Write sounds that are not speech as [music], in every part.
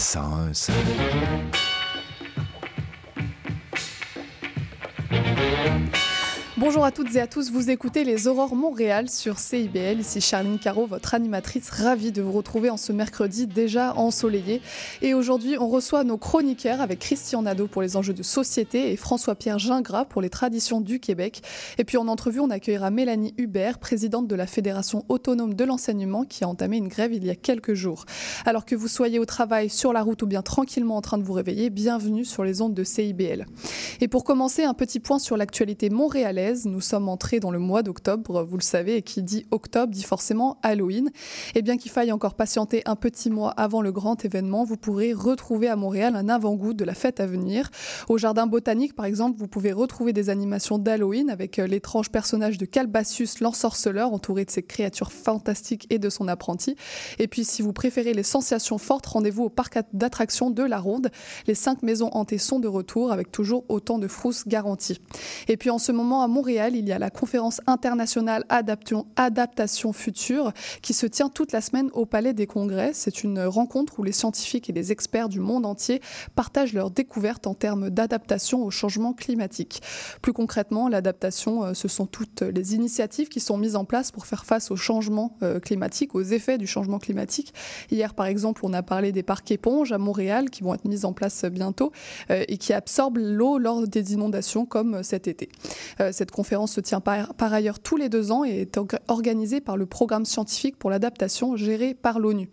101.5. Bonjour à toutes et à tous, vous écoutez les Aurores Montréal sur CIBL. Ici Charline Caro, votre animatrice, ravie de vous retrouver en ce mercredi déjà ensoleillé. Et aujourd'hui, on reçoit nos chroniqueurs avec Christian Nadeau pour les enjeux de société et François-Pierre Gingras pour les traditions du Québec. Et puis en entrevue, on accueillera Mélanie Hubert, présidente de la Fédération autonome de l'enseignement qui a entamé une grève il y a quelques jours. Alors que vous soyez au travail, sur la route ou bien tranquillement en train de vous réveiller, bienvenue sur les ondes de CIBL. Et pour commencer, un petit point sur l'actualité montréalaise. Nous sommes entrés dans le mois d'octobre, vous le savez, et qui dit octobre dit forcément Halloween. Et bien qu'il faille encore patienter un petit mois avant le grand événement, vous pourrez retrouver à Montréal un avant-goût de la fête à venir. Au jardin botanique, par exemple, vous pouvez retrouver des animations d'Halloween avec euh, l'étrange personnage de Calbassius, l'ensorceleur, entouré de ses créatures fantastiques et de son apprenti. Et puis, si vous préférez les sensations fortes, rendez-vous au parc d'attractions de la Ronde. Les cinq maisons hantées sont de retour avec toujours autant de frousses garanties. Et puis, en ce moment, à Montréal, il y a la conférence internationale Adaptation, Future qui se tient toute la semaine au Palais des Congrès. C'est une rencontre où les scientifiques et les experts du monde entier partagent leurs découvertes en termes d'adaptation au changement climatique. Plus concrètement, l'adaptation, euh, ce sont toutes les initiatives qui sont mises en place pour faire face au changement euh, climatique, aux effets du changement climatique. Hier, par exemple, on a parlé des parcs éponges à Montréal qui vont être mis en place bientôt euh, et qui absorbent l'eau lors des inondations comme cet été. Cette conférence se tient par, par, ailleurs tous les deux ans et est organisée par le programme scientifique pour l'adaptation géré par l'ONU.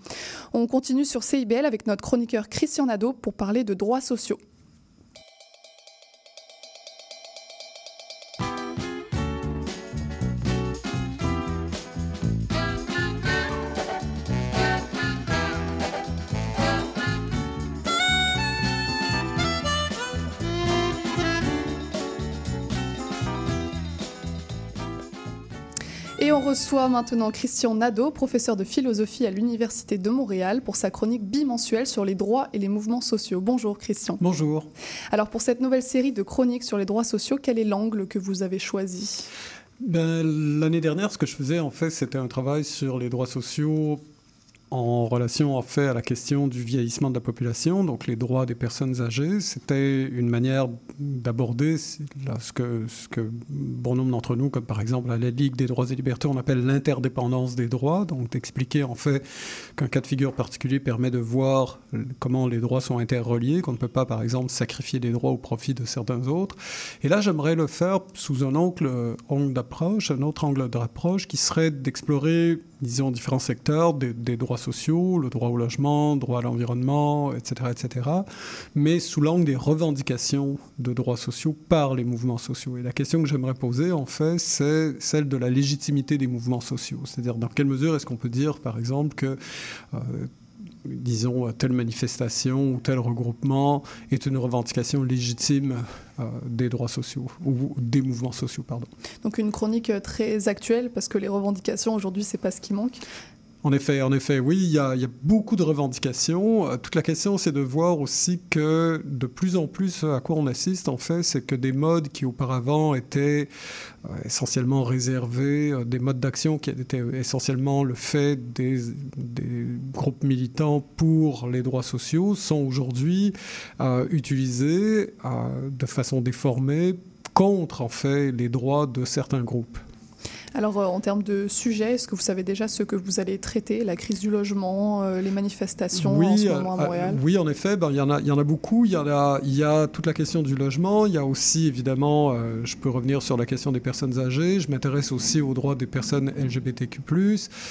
On continue sur CIBL avec notre chroniqueur Christian Nadeau pour parler de droits sociaux. On reçoit maintenant Christian Nadeau, professeur de philosophie à l'Université de Montréal, pour sa chronique bimensuelle sur les droits et les mouvements sociaux. Bonjour Christian. Bonjour. Alors pour cette nouvelle série de chroniques sur les droits sociaux, quel est l'angle que vous avez choisi? Ben, L'année dernière, ce que je faisais, en fait, c'était un travail sur les droits sociaux en relation en fait à la question du vieillissement de la population, donc les droits des personnes âgées. C'était une manière d'aborder ce que, bon nombre d'entre nous, comme par exemple à la Ligue des droits et libertés, on appelle l'interdépendance des droits, donc d'expliquer en fait qu'un cas de figure particulier permet de voir comment les droits sont interreliés, qu'on ne peut pas par exemple sacrifier des droits au profit de certains autres. Et là, j'aimerais le faire sous un angle, angle d'approche, un autre angle d'approche qui serait d'explorer, disons, différents secteurs des, droits sociaux, le droit au logement, droit à l'environnement, etc., etc., mais sous l'angle des revendications de droits sociaux par les mouvements sociaux. Et la question que j'aimerais poser, en fait, c'est celle de la légitimité des mouvements sociaux. C'est-à-dire, dans quelle mesure est-ce qu'on peut dire, par exemple, que... Euh, disons, telle manifestation ou tel regroupement est une revendication légitime euh, des droits sociaux ou des mouvements sociaux, pardon. Donc une chronique très actuelle parce que les revendications aujourd'hui, c'est pas ce qui manque. En effet, oui, il y a, beaucoup de revendications. Euh, toute la question, c'est de voir aussi que de plus en plus, à quoi on assiste, en fait, c'est que des modes qui auparavant étaient euh, essentiellement réservés, euh, des modes d'action qui étaient essentiellement le fait des, groupes militants pour les droits sociaux, sont aujourd'hui utilisés de façon déformée contre, en fait, les droits de certains groupes. Alors, euh, en termes de sujets, est-ce que vous savez déjà ce que vous allez traiter La crise du logement, euh, les manifestations oui, en ce moment à Montréal? euh, Oui, en effet, ben, il, y en a, il y en a beaucoup. Il y, en a, il y a toute la question du logement. Il y a aussi, évidemment, euh, je peux revenir sur la question des personnes âgées. Je m'intéresse aussi aux droits des personnes LGBTQ.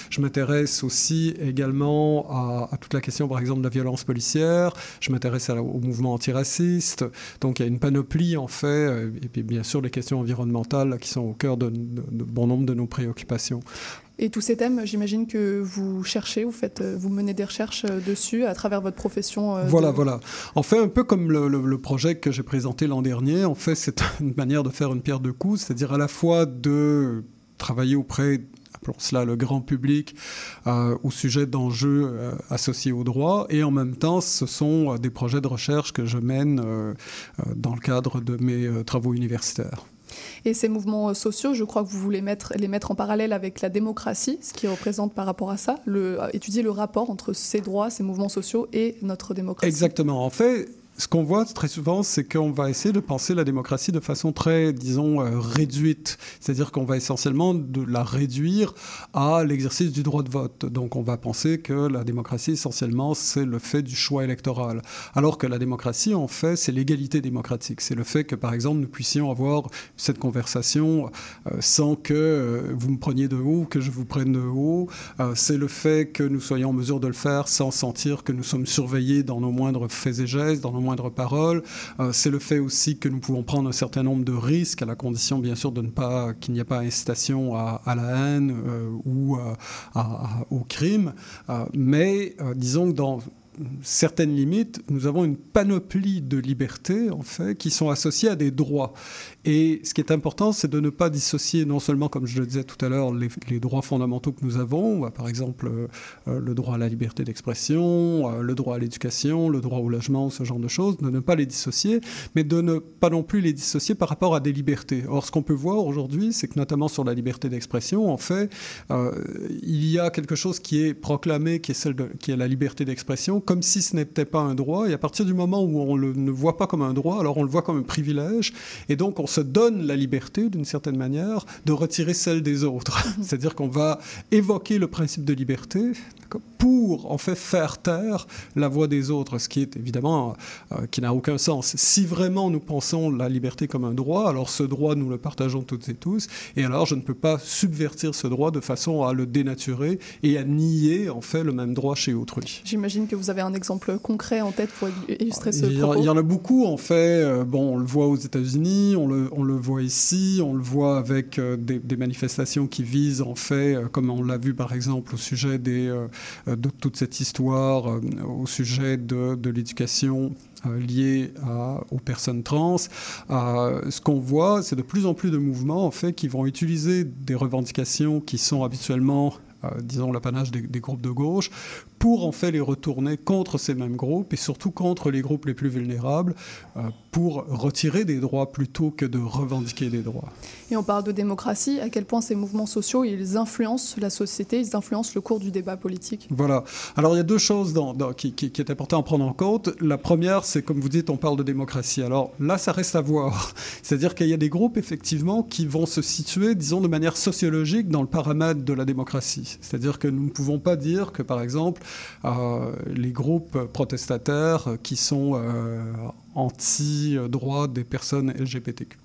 Je m'intéresse aussi également à, à, toute la question, par exemple, de la violence policière. Je m'intéresse au mouvement antiraciste. Donc, il y a une panoplie, en fait. Et puis, bien sûr, les questions environnementales qui sont au cœur de, de, de bon nombre de nos préoccupations. Et tous ces thèmes, j'imagine que vous cherchez, vous, faites, vous menez des recherches dessus à travers votre profession. Voilà, voilà. En fait, un peu comme le, le projet que j'ai présenté l'an dernier, en fait, c'est [laughs] une manière de faire une pierre de coups, c'est-à-dire à la fois de travailler auprès appelons cela le grand public, euh, au sujet d'enjeux euh, associés au droit. Et en même temps, ce sont euh, des projets de recherche que je mène euh, euh, dans le cadre de mes euh, travaux universitaires. Et ces mouvements sociaux, je crois que vous voulez les mettre en parallèle avec la démocratie, ce qui représente par rapport à ça, le, étudier le rapport entre ces droits, ces mouvements sociaux et notre démocratie. Exactement. En fait, ce qu'on voit très souvent, c'est qu'on va essayer de penser la démocratie de façon très, disons, euh, réduite. C'est-à-dire qu'on va essentiellement la réduire à l'exercice du droit de vote. Donc on va penser que la démocratie, essentiellement, c'est le fait du choix électoral. Alors que la démocratie, en fait, c'est l'égalité démocratique. C'est le fait que, par exemple, nous puissions avoir cette conversation euh, sans que euh, vous me preniez de haut, que je vous prenne de haut. C'est le fait que nous soyons en mesure de le faire sans sentir que nous sommes surveillés dans nos moindres faits et gestes, dans nos moindre parole. Euh, c'est le fait aussi que nous pouvons prendre un certain nombre de risques, à la condition bien sûr de ne pas qu'il n'y ait pas incitation à, la haine euh, ou au crime. Euh, mais disons que dans certaines limites, nous avons une panoplie de libertés en fait qui sont associées à des droits. Et ce qui est important, c'est de ne pas dissocier non seulement, comme je le disais tout à l'heure, les, droits fondamentaux que nous avons, par exemple euh, le droit à la liberté d'expression, euh, le droit à l'éducation, le droit au logement, ce genre de choses, de ne pas les dissocier, mais de ne pas non plus les dissocier par rapport à des libertés. Or, ce qu'on peut voir aujourd'hui, c'est que notamment sur la liberté d'expression, en fait, euh, il y a quelque chose qui est proclamé, qui est, celle qui est la liberté d'expression, comme si ce n'était pas un droit. Et à partir du moment où on le, ne voit pas comme un droit, alors on le voit comme un privilège. Et donc on se donne la liberté, d'une certaine manière, de retirer celle des autres. [laughs] C'est-à-dire qu'on va évoquer le principe de liberté pour en fait faire taire la voix des autres, ce qui est évidemment euh, qui n'a aucun sens. Si vraiment nous pensons la liberté comme un droit, alors ce droit nous le partageons toutes et tous, et alors je ne peux pas subvertir ce droit de façon à le dénaturer et à nier en fait le même droit chez autrui. J'imagine que vous avez un exemple concret en tête pour illustrer ce il y, propos. il y en a beaucoup en fait. Euh, bon, on le voit aux États-Unis, on le, on le, voit ici, on le voit avec euh, des, des, manifestations qui visent en fait, comme on l'a vu par exemple au sujet des de toute cette histoire euh, au sujet de, l'éducation euh, liée aux personnes trans. Euh, ce qu'on voit, c'est de plus en plus de mouvements en fait qui vont utiliser des revendications qui sont habituellement euh, disons l'apanage des, des, groupes de gauche pour en fait les retourner contre ces mêmes groupes et surtout contre les groupes les plus vulnérables euh, pour retirer des droits plutôt que de revendiquer des droits. Et on parle de démocratie, à quel point ces mouvements sociaux ils influencent la société, ils influencent le cours du débat politique? Voilà. Alors il y a deux choses dans, dans, qui, qui, qui, est important à prendre en compte. La première, c'est comme vous dites, on parle de démocratie. Alors là, ça reste à voir. [laughs] C'est-à-dire qu'il y a des groupes effectivement qui vont se situer, disons, de manière sociologique dans le paramètre de la démocratie. C'est-à-dire que nous ne pouvons pas dire que, par exemple, euh, les groupes protestataires qui sont euh, anti-droits des personnes LGBTQ+,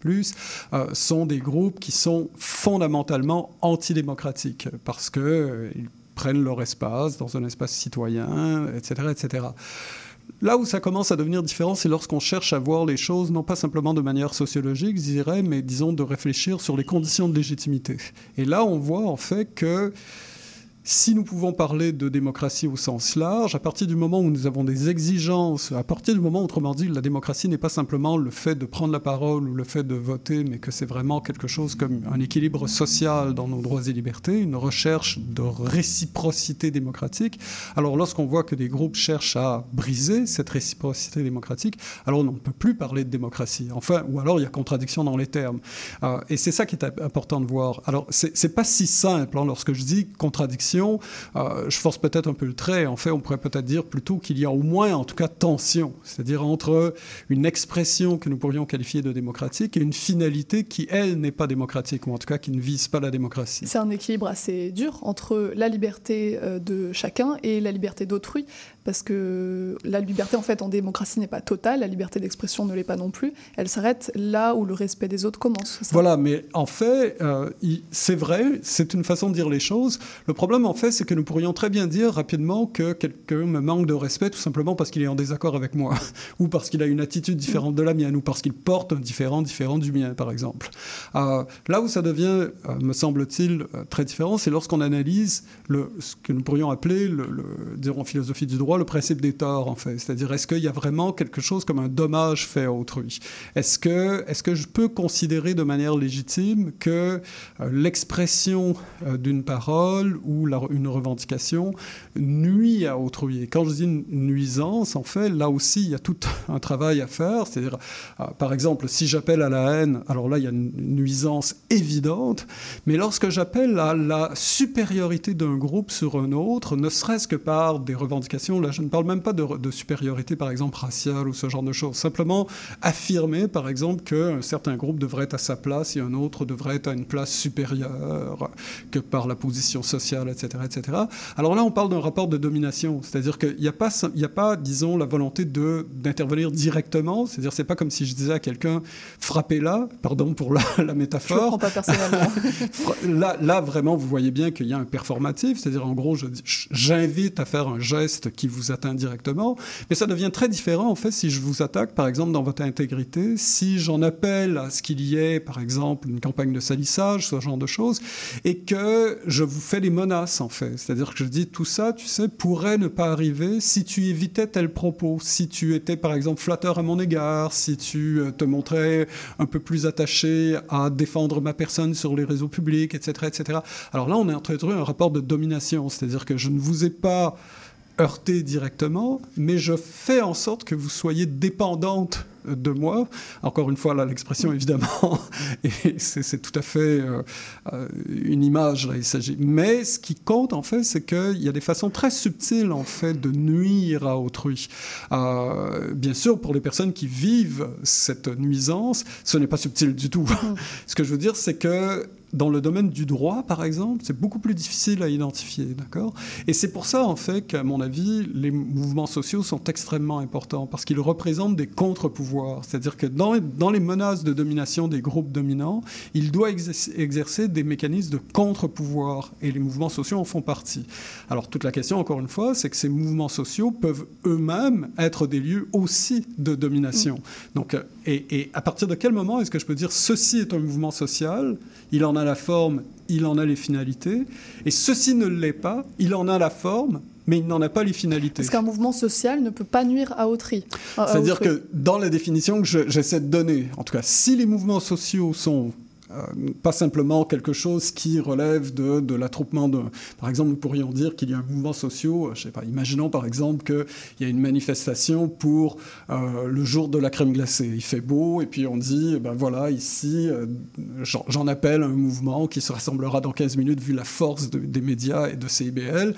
euh, sont des groupes qui sont fondamentalement antidémocratiques parce que euh, ils prennent leur espace dans un espace citoyen, etc., etc. Là où ça commence à devenir différent, c'est lorsqu'on cherche à voir les choses, non pas simplement de manière sociologique, je mais disons de réfléchir sur les conditions de légitimité. Et là, on voit en fait que si nous pouvons parler de démocratie au sens large, à partir du moment où nous avons des exigences, à partir du moment, autrement dit, la démocratie n'est pas simplement le fait de prendre la parole ou le fait de voter, mais que c'est vraiment quelque chose comme un équilibre social dans nos droits et libertés, une recherche de réciprocité démocratique. Alors lorsqu'on voit que des groupes cherchent à briser cette réciprocité démocratique, alors on ne peut plus parler de démocratie. Enfin, ou alors il y a contradiction dans les termes. Euh, et c'est ça qui est important de voir. Alors c'est pas si simple hein, lorsque je dis contradiction euh, je force peut-être un peu le trait. En fait, on pourrait peut-être dire plutôt qu'il y a au moins, en tout cas, tension, c'est-à-dire entre une expression que nous pourrions qualifier de démocratique et une finalité qui, elle, n'est pas démocratique, ou en tout cas qui ne vise pas la démocratie. C'est un équilibre assez dur entre la liberté euh, de chacun et la liberté d'autrui, parce que la liberté, en fait, en démocratie n'est pas totale, la liberté d'expression ne l'est pas non plus. Elle s'arrête là où le respect des autres commence. Voilà, mais en fait, euh, c'est vrai, c'est une façon de dire les choses. Le problème, en fait, c'est que nous pourrions très bien dire rapidement que quelqu'un me manque de respect tout simplement parce qu'il est en désaccord avec moi, [laughs] ou parce qu'il a une attitude différente de la mienne, ou parce qu'il porte un différent différent du mien, par exemple. Euh, là où ça devient, euh, me semble-t-il, euh, très différent, c'est lorsqu'on analyse ce que nous pourrions appeler, le, le, en philosophie du droit, le principe des torts, en fait. C'est-à-dire, est-ce qu'il y a vraiment quelque chose comme un dommage fait à autrui? Est-ce que, est que je peux considérer de manière légitime que l'expression d'une parole ou une revendication nuit à autrui. Et quand je dis nuisance, en fait, là aussi, il y a tout un travail à faire. C'est-à-dire, euh, par exemple, si j'appelle à la haine, alors là, il y a une nuisance évidente. Mais lorsque j'appelle à la supériorité d'un groupe sur un autre, ne serait-ce que par des revendications, là, je ne parle même pas de, de supériorité, par exemple, raciale ou ce genre de choses. Simplement affirmer, par exemple, qu'un certain groupe devrait être à sa place et un autre devrait être à une place supérieure que par la position sociale, etc., etc. Alors là, on parle d'un rapport de domination, c'est-à-dire qu'il n'y a pas, il a pas, disons, la volonté de d'intervenir directement. C'est-à-dire, c'est pas comme si je disais à quelqu'un frappez-la, pardon pour la, [laughs] la métaphore. Je ne pas personnellement. [laughs] là, là, vraiment, vous voyez bien qu'il y a un performatif, c'est-à-dire en gros, j'invite à faire un geste qui vous atteint directement, mais ça devient très différent en fait si je vous attaque, par exemple, dans votre intégrité, si j'en appelle à ce qu'il y ait, par exemple, une campagne de salissage, ce genre de choses, et que je vous fais des menaces en fait. C'est-à-dire que je dis tout ça, tu sais, pourrait ne pas arriver si tu évitais tel propos, si tu étais par exemple flatteur à mon égard, si tu euh, te montrais un peu plus attaché à défendre ma personne sur les réseaux publics, etc., etc. Alors là, on est en train de un rapport de domination, c'est-à-dire que je ne vous ai pas heurté directement, mais je fais en sorte que vous soyez dépendante de moi. Encore une fois, là, l'expression, [laughs] évidemment, et c'est tout à fait euh, une image, là, il s'agit. Mais ce qui compte, en fait, c'est qu'il y a des façons très subtiles, en fait, de nuire à autrui. Euh, bien sûr, pour les personnes qui vivent cette nuisance, ce n'est pas subtil du tout. Mm. [laughs] ce que je veux dire, c'est que dans le domaine du droit, par exemple, c'est beaucoup plus difficile à identifier, d'accord? Et c'est pour ça, en fait, qu'à mon avis, les mouvements sociaux sont extrêmement importants, parce qu'ils représentent des contre-pouvoirs. C'est-à-dire que dans, dans, les menaces de domination des groupes dominants, il doit exercer des mécanismes de contre-pouvoir, et les mouvements sociaux en font partie. Alors, toute la question, encore une fois, c'est que ces mouvements sociaux peuvent eux-mêmes être des lieux aussi de domination. Mm. Donc, et, et à partir de quel moment est-ce que je peux dire ceci est un mouvement social? Il en a la forme, il en a les finalités. Et ceci ne l'est pas, il en a la forme, mais il n'en a pas les finalités. Parce qu'un mouvement social ne peut pas nuire à autrui. C'est-à-dire que dans la définition que j'essaie de donner, en tout cas, si les mouvements sociaux sont pas simplement quelque chose qui relève de, l'attroupement de... Par exemple, nous pourrions dire qu'il y a un mouvement social, euh, je sais pas, imaginons par exemple qu'il y a une manifestation pour euh, le jour de la crème glacée. Il fait beau et puis on dit, ben voilà, ici, j'en appelle un mouvement qui se rassemblera dans 15 minutes vu la force des médias et de CIBL.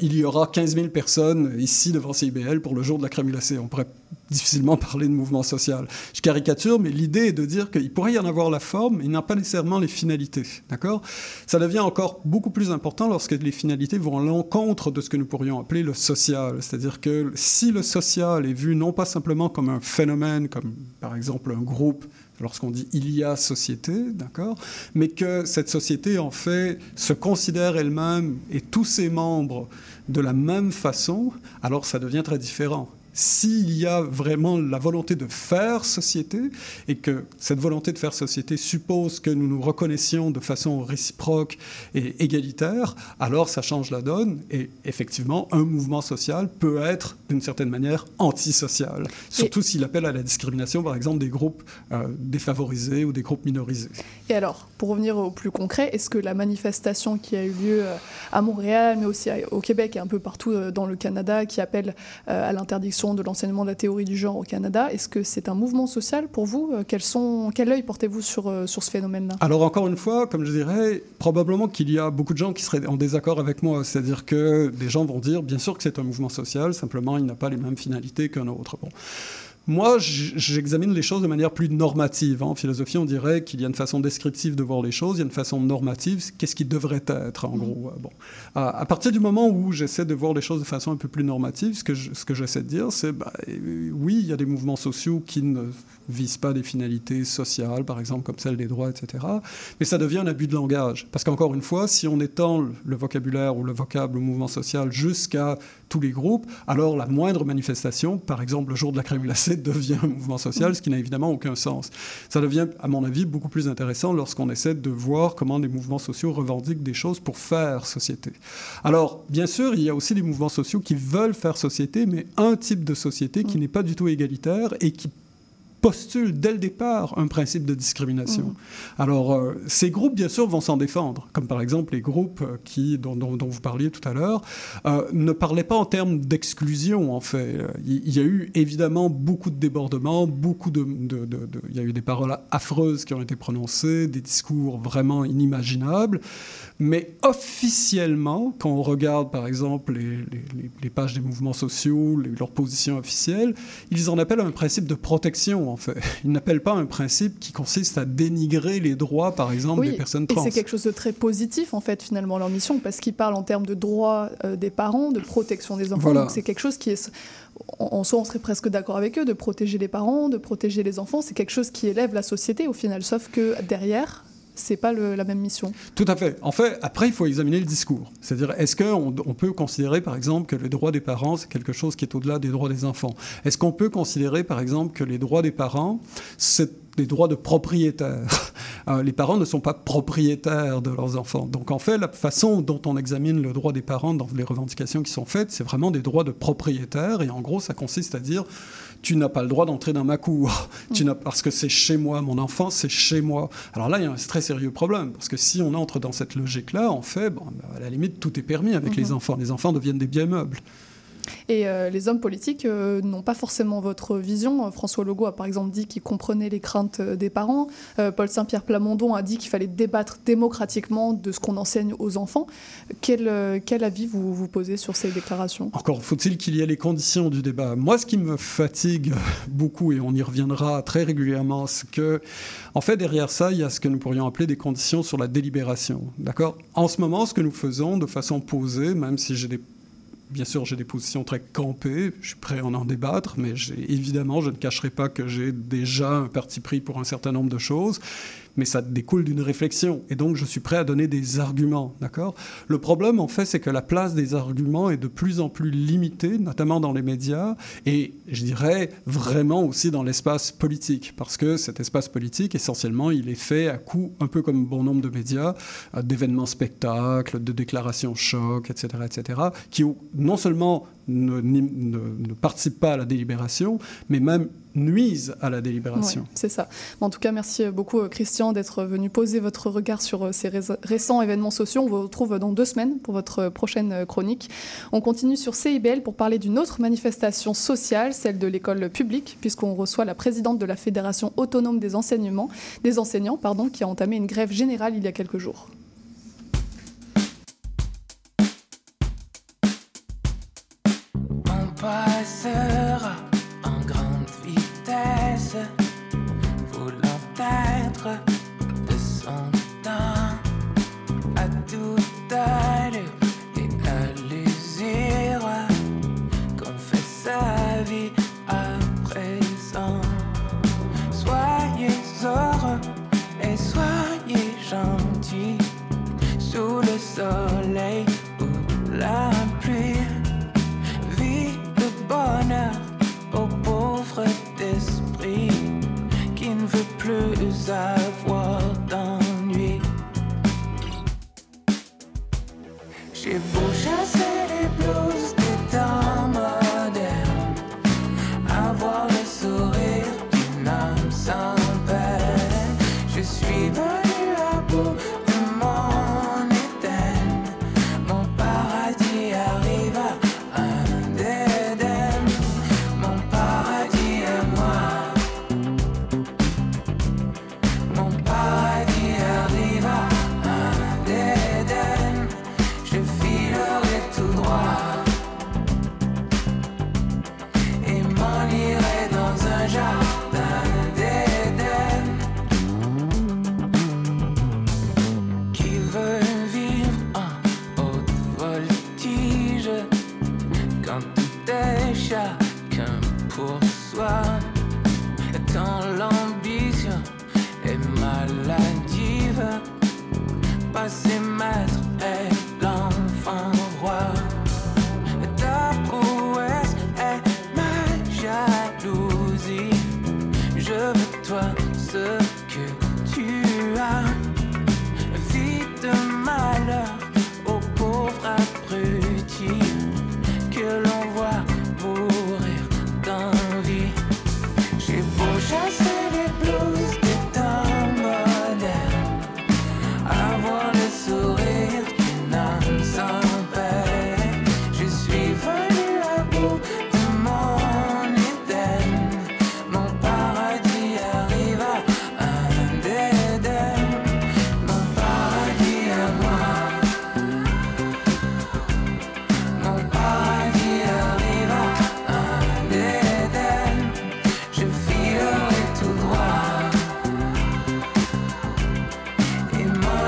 il y aura 15 000 personnes ici devant CIBL pour le jour de la crème glacée. On pourrait difficilement parler de mouvement social. Je caricature, mais l'idée est de dire qu'il pourrait y en avoir la forme, mais il n'a pas nécessairement les finalités. D'accord? Ça devient encore beaucoup plus important lorsque les finalités vont à l'encontre de ce que nous pourrions appeler le social. C'est-à-dire que si le social est vu non pas simplement comme un phénomène, comme par exemple un groupe, lorsqu'on dit il y a société, d'accord, mais que cette société en fait se considère elle-même et tous ses membres de la même façon, alors ça devient très différent s'il y a vraiment la volonté de faire société et que cette volonté de faire société suppose que nous nous reconnaissions de façon réciproque et égalitaire, alors ça change la donne et effectivement, un mouvement social peut être d'une certaine manière antisocial, surtout s'il appelle à la discrimination, par exemple, des groupes euh, défavorisés ou des groupes minorisés. Et alors, pour revenir au plus concret, est-ce que la manifestation qui a eu lieu euh, à Montréal, mais aussi au Québec et un peu partout euh, dans le Canada, qui appelle à l'interdiction de l'enseignement de la théorie du genre au Canada. Est-ce que c'est un mouvement social pour vous? Euh, Quel, œil portez-vous sur, euh, sur ce phénomène-là? Alors encore une fois, comme je dirais, probablement qu'il y a beaucoup de gens qui seraient en désaccord avec moi. C'est-à-dire que des gens vont dire, bien sûr que c'est un mouvement social, simplement il n'a pas les mêmes finalités qu'un autre. Bon. Moi, j'examine les choses de manière plus normative. Hein. En philosophie, on dirait qu'il y a une façon descriptive de voir les choses, il y a une façon normative, qu'est-ce qui devrait être, en gros. Bon. À, partir du moment où j'essaie de voir les choses de façon un peu plus normative, ce que, ce que j'essaie de dire, c'est, bah, oui, il y a des mouvements sociaux qui ne visent pas des finalités sociales, par exemple comme celle des droits, etc. Mais ça devient un abus de langage. Parce qu'encore une fois, si on étend le vocabulaire ou le vocable au mouvement social jusqu'à tous les groupes, alors la moindre manifestation, par exemple le jour de la crème glacée, [laughs] devient un mouvement social, ce qui n'a évidemment aucun sens. Ça devient, à mon avis, beaucoup plus intéressant lorsqu'on essaie de voir comment les mouvements sociaux revendiquent des choses pour faire société. Alors, bien sûr, il y a aussi des mouvements sociaux qui veulent faire société, mais un type de société qui n'est pas du tout égalitaire et qui postule dès le départ un principe de discrimination. Mmh. Alors, euh, ces groupes, bien sûr, vont s'en défendre, comme par exemple les groupes euh, qui, dont, vous parliez tout à l'heure, euh, ne parlaient pas en termes d'exclusion, en fait. Il y, a eu évidemment beaucoup de débordements, beaucoup de, Il y a eu des paroles affreuses qui ont été prononcées, des discours vraiment inimaginables. Mais officiellement, quand on regarde par exemple les, pages des mouvements sociaux, leurs positions officielles, ils en appellent un principe de protection en fait. Ils n'appellent pas un principe qui consiste à dénigrer les droits par exemple des personnes trans. Et c'est quelque chose de très positif en fait finalement leur mission parce qu'ils parlent en termes de droits euh, des parents, de protection des enfants. Donc c'est quelque chose qui est en soi, on serait presque d'accord avec eux de protéger les parents, de protéger les enfants. C'est quelque chose qui élève la société au final. Sauf que derrière, c'est pas la même mission. Tout à fait. En fait, après, il faut examiner le discours. C'est-à-dire, est-ce qu'on on peut considérer, par exemple, que les droits des parents, c'est quelque chose qui est au-delà des droits des enfants? Est-ce qu'on peut considérer, par exemple, que les droits des parents, c'est des droits de propriétaire [laughs] euh, les parents ne sont pas propriétaires de leurs enfants. Donc en fait, la façon dont on examine le droit des parents dans les revendications qui sont faites, c'est vraiment des droits de propriétaire. Et en gros, ça consiste à dire tu n'as pas le droit d'entrer dans ma cour, [laughs] tu n'as, parce que c'est chez moi, mon enfant, c'est chez moi. Alors là, il y a un très sérieux problème, parce que si on entre dans cette logique-là, en fait, bon, à la limite, tout est permis avec les mhm. enfants. Les enfants deviennent des biens meubles. Et euh, les hommes politiques euh, n'ont pas forcément votre vision. François Legault a par exemple dit qu'il comprenait les craintes euh, des parents. Paul Saint-Pierre Plamondon a dit qu'il fallait débattre démocratiquement de ce qu'on enseigne aux enfants. Quel, quel avis vous, vous posez sur ces déclarations? Encore faut-il qu'il y ait les conditions du débat. Moi, ce qui me fatigue beaucoup, et on y reviendra très régulièrement, c'est que, en fait, derrière ça, il y a ce que nous pourrions appeler des conditions sur la délibération. D'accord? En ce moment, ce que nous faisons de façon posée, même si j'ai des Bien sûr, j'ai des positions très campées, je suis prêt à en débattre, mais évidemment, je ne cacherai pas que j'ai déjà un parti pris pour un certain nombre de choses mais ça découle d'une réflexion. Et donc, je suis prêt à donner des arguments, d'accord? Le problème, en fait, c'est que la place des arguments est de plus en plus limitée, notamment dans les médias, et je dirais vraiment aussi dans l'espace politique, parce que cet espace politique, essentiellement, il est fait à coup, un peu comme bon nombre de médias, euh, d'événements spectacles, de déclarations choc, etc., etc., qui non seulement ne, ne, participent pas à la délibération, mais même nuisent à la délibération. c'est ça. En tout cas, merci beaucoup euh, Christian d'être venu poser votre regard sur euh, ces récents événements sociaux. On vous retrouve dans deux semaines pour votre euh, prochaine chronique. On continue sur CIBL pour parler d'une autre manifestation sociale, celle de l'école publique, puisqu'on reçoit la présidente de la Fédération autonome des enseignements, des enseignants, pardon, qui a entamé une grève générale il y a quelques jours. En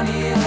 money.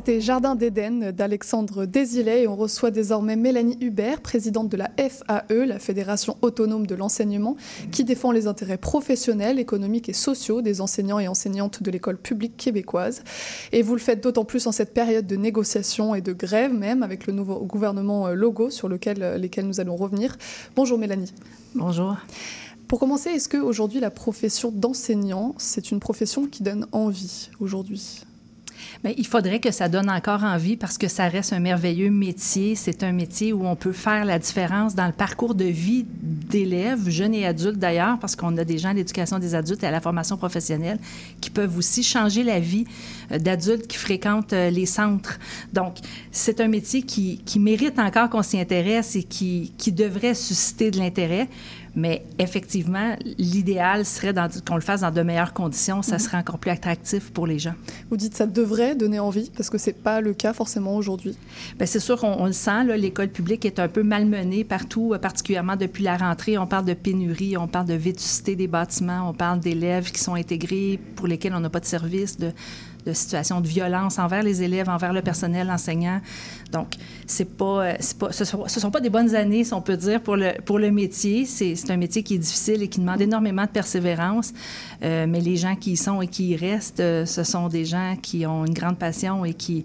C'était Jardin d'Éden d'Alexandre Désilet et on reçoit désormais Mélanie Hubert, présidente de la FAE, la Fédération autonome de l'enseignement, qui défend les intérêts professionnels, économiques et sociaux des enseignants et enseignantes de l'école publique québécoise. Et vous le faites d'autant plus en cette période de négociation et de grève même avec le nouveau gouvernement euh, Logo sur lequel, euh, lesquels nous allons revenir. Bonjour Mélanie. Bonjour. Pour commencer, est-ce qu'aujourd'hui la profession d'enseignant, c'est une profession qui donne envie aujourd'hui? Bien, il faudrait que ça donne encore envie parce que ça reste un merveilleux métier. C'est un métier où on peut faire la différence dans le parcours de vie d'élèves, jeunes et adultes d'ailleurs, parce qu'on a des gens à l'éducation des adultes et à la formation professionnelle qui peuvent aussi changer la vie euh, d'adultes qui fréquentent euh, les centres. Donc, c'est un métier qui, qui mérite encore qu'on s'y intéresse et qui, qui devrait susciter de l'intérêt. Mais effectivement, l'idéal serait qu'on le fasse dans de meilleures conditions. Ça serait encore plus attractif pour les gens. Vous dites ça devrait donner envie parce que c'est pas le cas forcément aujourd'hui. Bien, c'est sûr qu'on le sent. L'école publique est un peu malmenée partout, particulièrement depuis la rentrée. On parle de pénurie, on parle de vétusté des bâtiments, on parle d'élèves qui sont intégrés pour lesquels on n'a pas de service, de de situations de violence envers les élèves, envers le personnel enseignant. Donc, c'est pas, euh, pas, ce ne sont, pas des bonnes années, si on peut dire, pour le, pour le métier. C'est un métier qui est difficile et qui demande énormément de persévérance. Euh, mais les gens qui y sont et qui y restent, euh, ce sont des gens qui ont une grande passion et qui,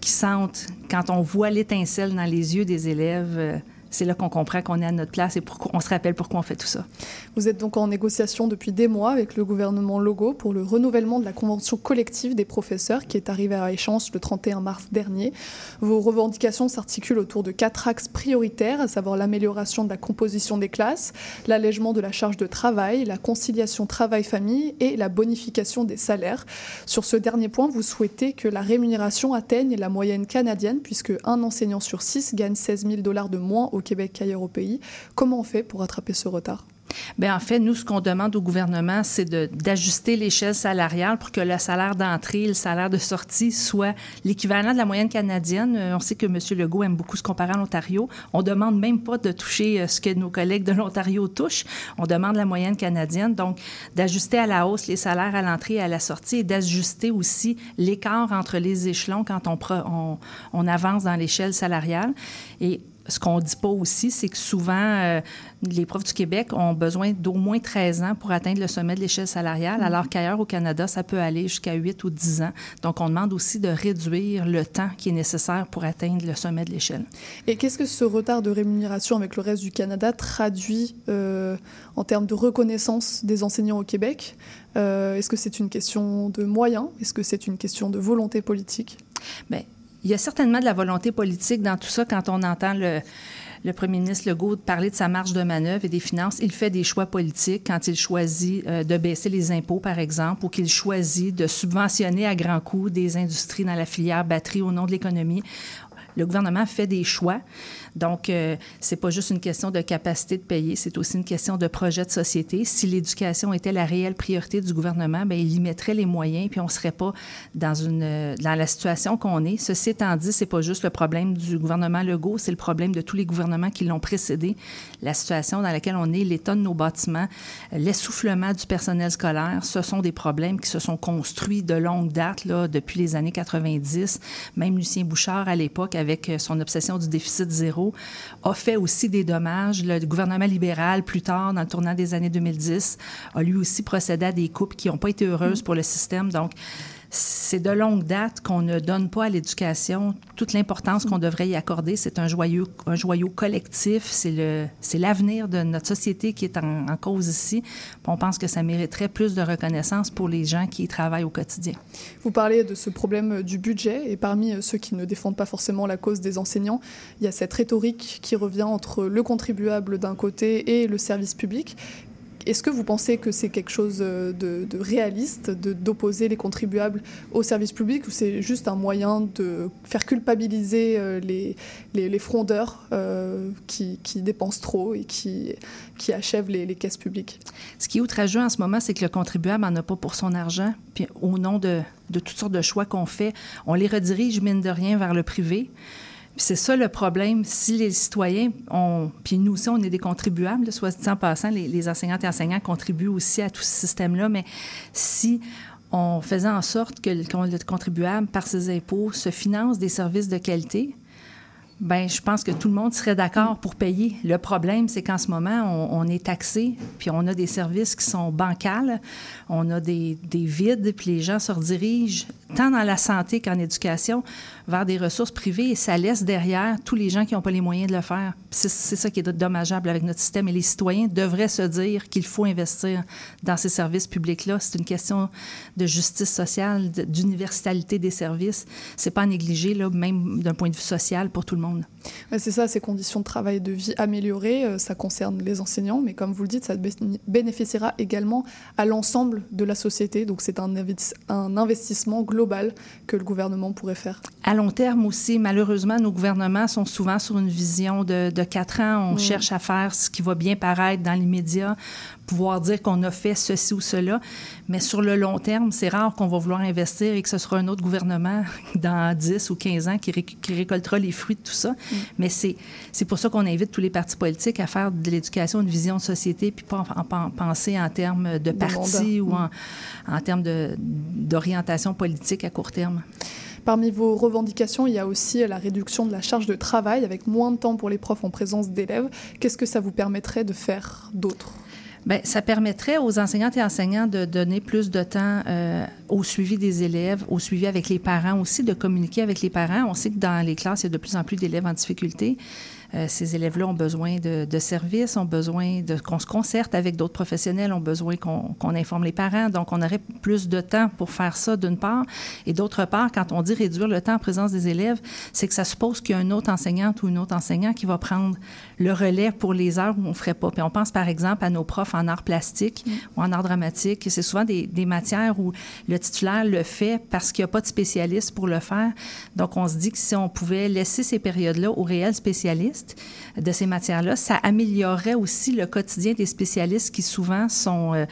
qui sentent, quand on voit l'étincelle dans les yeux des élèves, c'est là qu'on comprend qu'on est à notre place et on se rappelle pourquoi on fait tout ça. Vous êtes donc en négociation depuis des mois avec le gouvernement Logo pour le renouvellement de la convention collective des professeurs qui est arrivée à échéance le 31 mars dernier. Vos revendications s'articulent autour de quatre axes prioritaires, à savoir l'amélioration de la composition des classes, l'allègement de la charge de travail, la conciliation travail-famille et la bonification des salaires. Sur ce dernier point, vous souhaitez que la rémunération atteigne la moyenne canadienne puisque un enseignant sur six gagne 16 000 dollars de moins au Québec qu'ailleurs au pays. Comment on fait pour rattraper ce retard? Bien, en fait, nous, ce qu'on demande au gouvernement, c'est d'ajuster l'échelle salariale pour que le salaire d'entrée et le salaire de sortie soit l'équivalent de la moyenne canadienne. Euh, on sait que M. Legault aime beaucoup se comparer à l'Ontario. On demande même pas de toucher euh, ce que nos collègues de l'Ontario touchent. On demande la moyenne canadienne. Donc, d'ajuster à la hausse les salaires à l'entrée et à la sortie et d'ajuster aussi l'écart entre les échelons quand on, on, on avance dans l'échelle salariale. Et ce qu'on ne dit pas aussi, c'est que souvent, euh, les profs du Québec ont besoin d'au moins 13 ans pour atteindre le sommet de l'échelle salariale, mm. alors qu'ailleurs au Canada, ça peut aller jusqu'à 8 ou 10 ans. Donc, on demande aussi de réduire le temps qui est nécessaire pour atteindre le sommet de l'échelle. Et qu'est-ce que ce retard de rémunération avec le reste du Canada traduit euh, en termes de reconnaissance des enseignants au Québec? Euh, Est-ce que c'est une question de moyens? Est-ce que c'est une question de volonté politique? Bien, il y a certainement de la volonté politique dans tout ça quand on entend le, premier ministre Legault parler de sa marge de manœuvre et des finances. Il fait des choix politiques quand il choisit euh, de baisser les impôts, par exemple, ou qu'il choisit de subventionner à grands coûts des industries dans la filière batterie au nom de l'économie. Le gouvernement fait des choix. Donc, euh, c'est pas juste une question de capacité de payer, c'est aussi une question de projet de société. Si l'éducation était la réelle priorité du gouvernement, bien, il y mettrait les moyens, puis on serait pas dans une dans la situation qu'on est. Ceci étant dit, c'est pas juste le problème du gouvernement Legault, c'est le problème de tous les gouvernements qui l'ont précédé. La situation dans laquelle on est, l'état de nos bâtiments, l'essoufflement du personnel scolaire, ce sont des problèmes qui se sont construits de longue date, là, depuis les années 90. Même Lucien Bouchard, à l'époque, avec son obsession du déficit zéro, a fait aussi des dommages. Le gouvernement libéral, plus tard, dans le tournant des années 2010, a lui aussi procédé à des coupes qui n'ont pas été heureuses pour le système. Donc, c'est de longue date qu'on ne donne pas à l'éducation toute l'importance qu'on devrait y accorder. C'est un joyau, un joyau collectif. C'est l'avenir de notre société qui est en, cause ici. On pense que ça mériterait plus de reconnaissance pour les gens qui y travaillent au quotidien. Vous parlez de ce problème du budget et parmi ceux qui ne défendent pas forcément la cause des enseignants, il y a cette rhétorique qui revient entre le contribuable d'un côté et le service public. Est-ce que vous pensez que c'est quelque chose de, de réaliste d'opposer les contribuables au service public ou c'est juste un moyen de faire culpabiliser euh, les, les, frondeurs euh, qui, qui, dépensent trop et qui, qui achèvent les, les, caisses publiques? Ce qui est outrageux en ce moment, c'est que le contribuable n'en a pas pour son argent. Puis au nom de, de toutes sortes de choix qu'on fait, on les redirige, mine de rien, vers le privé c'est ça le problème. Si les citoyens ont. Puis nous aussi, on est des contribuables, soit dit en passant, les, enseignantes et enseignants contribuent aussi à tout ce système-là, mais si on faisait en sorte que le, le contribuable, par ses impôts, se finance des services de qualité, ben, je pense que tout le monde serait d'accord pour payer. Le problème, c'est qu'en ce moment, on, est taxé, puis on a des services qui sont bancals, on a des, des vides, puis les gens se redirigent tant dans la santé qu'en éducation vers des ressources privées et ça laisse derrière tous les gens qui n'ont pas les moyens de le faire. C'est ça qui est dommageable avec notre système et les citoyens devraient se dire qu'il faut investir dans ces services publics-là. C'est une question de justice sociale, d'universalité des services. C'est pas à même d'un point de vue social pour tout le monde. Ouais, c'est ça, ces conditions de travail et de vie améliorées, euh, ça concerne les enseignants, mais comme vous le dites, ça bénéficiera également à l'ensemble de la société. Donc c'est un, investissement global que le gouvernement pourrait faire. À long terme aussi, malheureusement, nos gouvernements sont souvent sur une vision de, de quatre ans. On cherche à faire ce qui va bien paraître dans l'immédiat, pouvoir dire qu'on a fait ceci ou cela. Mais sur le long terme, c'est rare qu'on va vouloir investir et que ce sera un autre gouvernement [laughs] dans 10 ou 15 ans qui, ré qui récoltera les fruits de tout ça. Mm. Mais c'est pour ça qu'on invite tous les partis politiques à faire de l'éducation une vision de société, puis pas en, en, en penser en termes de parti ou en, en termes d'orientation politique à court terme. Parmi vos revendications, il y a aussi la réduction de la charge de travail avec moins de temps pour les profs en présence d'élèves. Qu'est-ce que ça vous permettrait de faire d'autre? Bien, ça permettrait aux enseignantes et enseignants de donner plus de temps euh, au suivi des élèves, au suivi avec les parents aussi, de communiquer avec les parents. On sait que dans les classes, il y a de plus en plus d'élèves en difficulté. Euh, ces élèves-là ont besoin de, services, ont besoin de qu'on se concerte avec d'autres professionnels, ont besoin qu'on qu informe les parents. Donc, on aurait plus de temps pour faire ça, d'une part. Et d'autre part, quand on dit réduire le temps en présence des élèves, c'est que ça suppose qu'il y a une autre enseignante ou une autre enseignant qui va prendre le relais pour les heures où on ne ferait pas. Puis on pense, par exemple, à nos profs en art plastique mmh. ou en art dramatique. C'est souvent des, des, matières où le titulaire le fait parce qu'il n'y a pas de spécialiste pour le faire. Donc, on se dit que si on pouvait laisser ces périodes-là aux réels spécialistes, de ces matières-là, ça améliorerait aussi le quotidien des spécialistes qui souvent sont euh,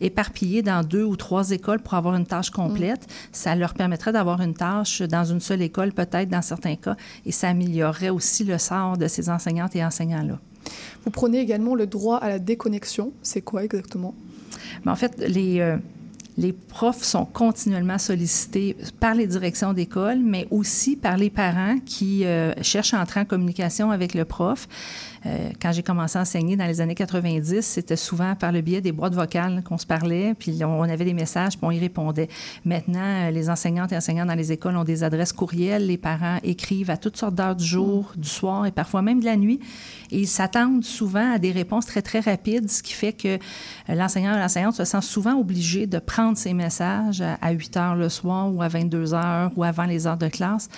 éparpillés dans deux ou trois écoles pour avoir une tâche complète. Mm. Ça leur permettrait d'avoir une tâche dans une seule école, peut-être dans certains cas, et ça améliorerait aussi le sort de ces enseignantes et enseignants-là. Vous prenez également le droit à la déconnexion. C'est quoi exactement? Mais en fait, les... Euh, les profs sont continuellement sollicités par les directions d'école, mais aussi par les parents qui euh, cherchent à entrer en communication avec le prof. Euh, quand j'ai commencé à enseigner dans les années 90, c'était souvent par le biais des boîtes vocales qu'on se parlait, puis on avait des messages, puis on y répondait. Maintenant, euh, les enseignantes et enseignants dans les écoles ont des adresses courriels, les parents écrivent à toutes sortes d'heures du jour, mmh. du soir et parfois même de la nuit, et ils s'attendent souvent à des réponses très, très rapides, ce qui fait que l'enseignant ou l'enseignante se sent souvent obligé de prendre ces messages à 8 heures le soir ou à 22 heures ou avant les heures de classe.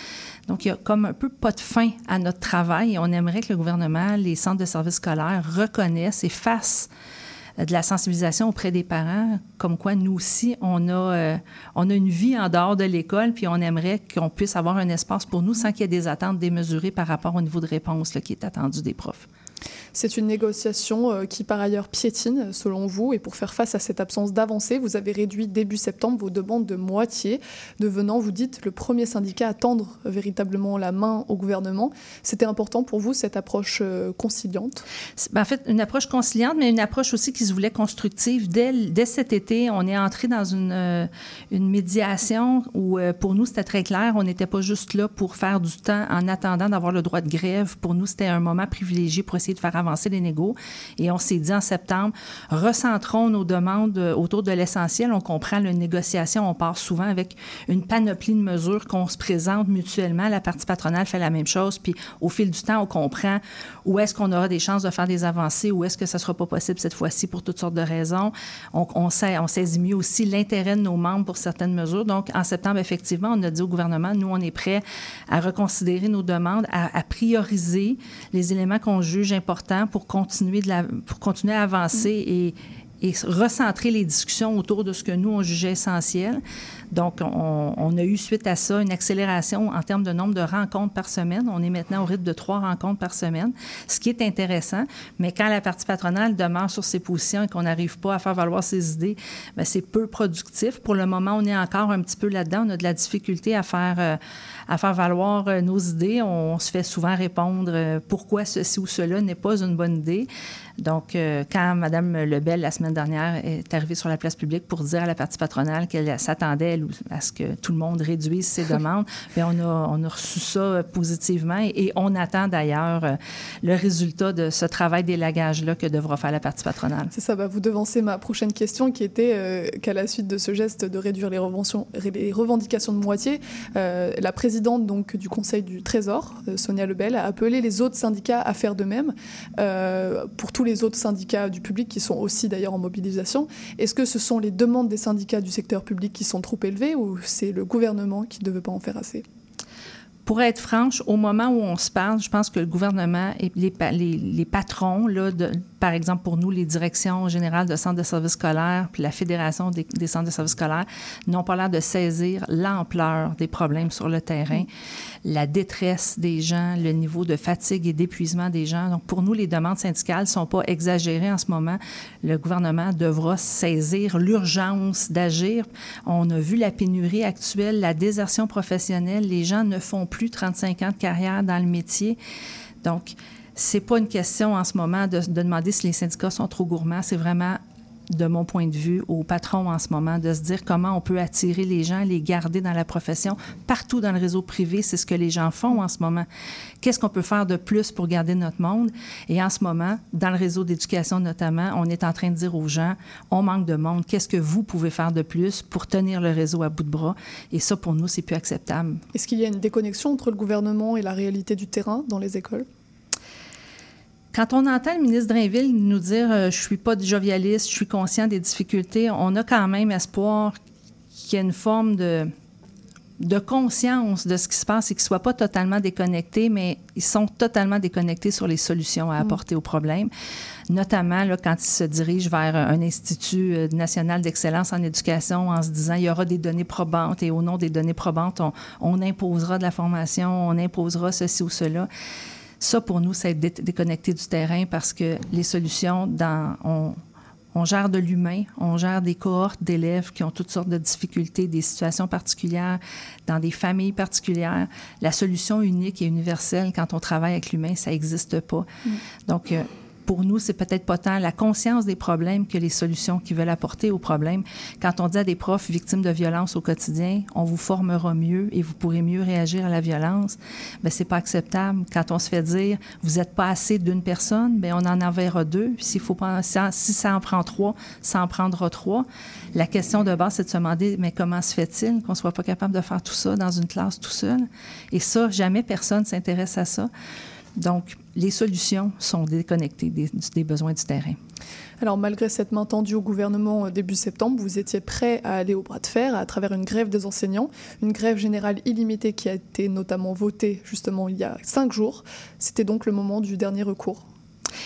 Donc, il y a comme un peu pas de fin à notre travail on aimerait que le gouvernement, les centres de services scolaires reconnaissent et fassent de la sensibilisation auprès des parents, comme quoi nous aussi, on a, euh, on a une vie en dehors de l'école, puis on aimerait qu'on puisse avoir un espace pour nous sans qu'il y ait des attentes démesurées par rapport au niveau de réponse qui est attendu des profs. C'est une négociation euh, qui, par ailleurs, piétine, selon vous. Et pour faire face à cette absence d'avancée, vous avez réduit début septembre vos demandes de moitié, devenant, vous dites, le premier syndicat à tendre véritablement la main au gouvernement. C'était important pour vous, cette approche euh, conciliante? Ben, En fait, une approche conciliante, mais une approche aussi qui se voulait constructive. Dès, cet été, on est entré dans une, euh, une médiation où, pour nous, c'était très clair. On n'était pas juste là pour faire du temps en attendant d'avoir le droit de grève. Pour nous, c'était un moment privilégié pour essayer de faire avancer les négos. Et on s'est dit en septembre, recentrons nos demandes autour de l'essentiel. On comprend la négociation, on part souvent avec une panoplie de mesures qu'on se présente mutuellement. La partie patronale fait la même chose. Puis au fil du temps, on comprend où est-ce qu'on aura des chances de faire des avancées, où est-ce que ça sera pas possible cette fois-ci pour toutes sortes de raisons. On, on, sait, on saisit mieux aussi l'intérêt de nos membres pour certaines mesures. Donc en septembre, effectivement, on a dit au gouvernement, nous, on est prêts à reconsidérer nos demandes, à, à prioriser les éléments qu'on juge importants pour continuer, de pour continuer à avancer et, et recentrer les discussions autour de ce que nous, on jugeait essentiel. Donc, on, a eu suite à ça une accélération en termes de nombre de rencontres par semaine. On est maintenant au rythme de trois rencontres par semaine, ce qui est intéressant. Mais quand la partie patronale demeure sur ses positions et qu'on n'arrive pas à faire valoir ses idées, bien, c'est peu productif. Pour le moment, on est encore un petit peu là-dedans. On a de la difficulté à faire, euh, à faire valoir euh, nos idées. On se fait souvent répondre euh, pourquoi ceci ou cela n'est pas une bonne idée. Donc, quand Mme Lebel, la semaine dernière, est arrivée sur la place publique pour dire à la partie patronale qu'elle s'attendait elle, à ce que tout le monde réduise ses demandes, [laughs] bien, on, a, on a reçu ça euh, positivement et, et on attend d'ailleurs euh, le résultat de ce travail d'élagage-là que devra faire la partie patronale. C'est ça, bah, vous devancez ma prochaine question qui était euh, qu'à la suite de ce geste de réduire les, revendications de moitié, euh, la présidente donc, du Conseil du Trésor, euh, Sonia Lebel, a appelé les autres syndicats à faire de même pour tous les autres syndicats du public qui sont aussi d'ailleurs en mobilisation. Est-ce que ce sont les demandes des syndicats du secteur public qui sont trop élevées ou c'est le gouvernement qui ne veut pas en faire assez? Pour être franche, au moment où on se parle, je pense que le gouvernement et les, les, les patrons, là, de, par exemple pour nous, les directions générales de centres de services scolaires, puis la Fédération des, centres de services scolaires, n'ont pas l'air de saisir l'ampleur des problèmes sur le terrain, la détresse des gens, le niveau de fatigue et d'épuisement des gens. Donc pour nous, les demandes syndicales ne sont pas exagérées en ce moment. Le gouvernement devra saisir l'urgence d'agir. On a vu la pénurie actuelle, la désertion professionnelle. Les gens ne font plus 35 ans de carrière dans le métier. Donc, c'est pas une question en ce moment de, de demander si les syndicats sont trop gourmands. C'est vraiment, de mon point de vue, aux patrons en ce moment de se dire comment on peut attirer les gens, les garder dans la profession. Partout dans le réseau privé, c'est ce que les gens font en ce moment. Qu'est-ce qu'on peut faire de plus pour garder notre monde? Et en ce moment, dans le réseau d'éducation notamment, on est en train de dire aux gens, on manque de monde. Qu'est-ce que vous pouvez faire de plus pour tenir le réseau à bout de bras? Et ça, pour nous, c'est plus acceptable. Est-ce qu'il y a une déconnexion entre le gouvernement et la réalité du terrain dans les écoles? Quand on entend le ministre Drainville nous dire euh, je suis pas jovialiste, je suis conscient des difficultés, on a quand même espoir qu'il y ait une forme de, de conscience de ce qui se passe et qu'ils ne soient pas totalement déconnectés, mais ils sont totalement déconnectés sur les solutions à apporter au problème, notamment là, quand ils se dirigent vers un institut euh, national d'excellence en éducation en se disant il y aura des données probantes et au nom des données probantes, on, on imposera de la formation, on imposera ceci ou cela. Ça, pour nous, c'est être dé- déconnecté du terrain parce que les solutions, dans, on, on gère de l'humain, on gère des cohortes d'élèves qui ont toutes sortes de difficultés, des situations particulières, dans des familles particulières. La solution unique et universelle quand on travaille avec l'humain, ça n'existe pas. Donc, euh, pour nous, c'est peut-être pas tant la conscience des problèmes que les solutions qu'ils veulent apporter aux problèmes. Quand on dit à des profs victimes de violence au quotidien, on vous formera mieux et vous pourrez mieux réagir à la violence, mais c'est pas acceptable. Quand on se fait dire vous n'êtes pas assez d'une personne, ben on en enverra deux. S'il faut pas, si ça en prend trois, ça en prendra trois. La question de base, c'est de se demander mais comment se fait-il qu'on soit pas capable de faire tout ça dans une classe tout seul? Et ça, jamais personne s'intéresse à ça. Donc, les solutions sont déconnectées des, des besoins du terrain. Alors malgré cette main tendue au gouvernement euh, début septembre, vous étiez prêt à aller au bras de fer à travers une grève des enseignants, une grève générale illimitée qui a été notamment votée justement il y a cinq jours. C'était donc le moment du dernier recours.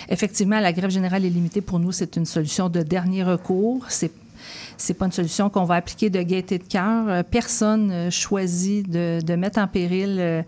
Effectivement, la grève générale illimitée, pour nous, c'est une solution de dernier recours. C'est c'est pas une solution qu'on va appliquer de gaieté de cœur. Euh, Personne euh, choisit de, de mettre en péril euh,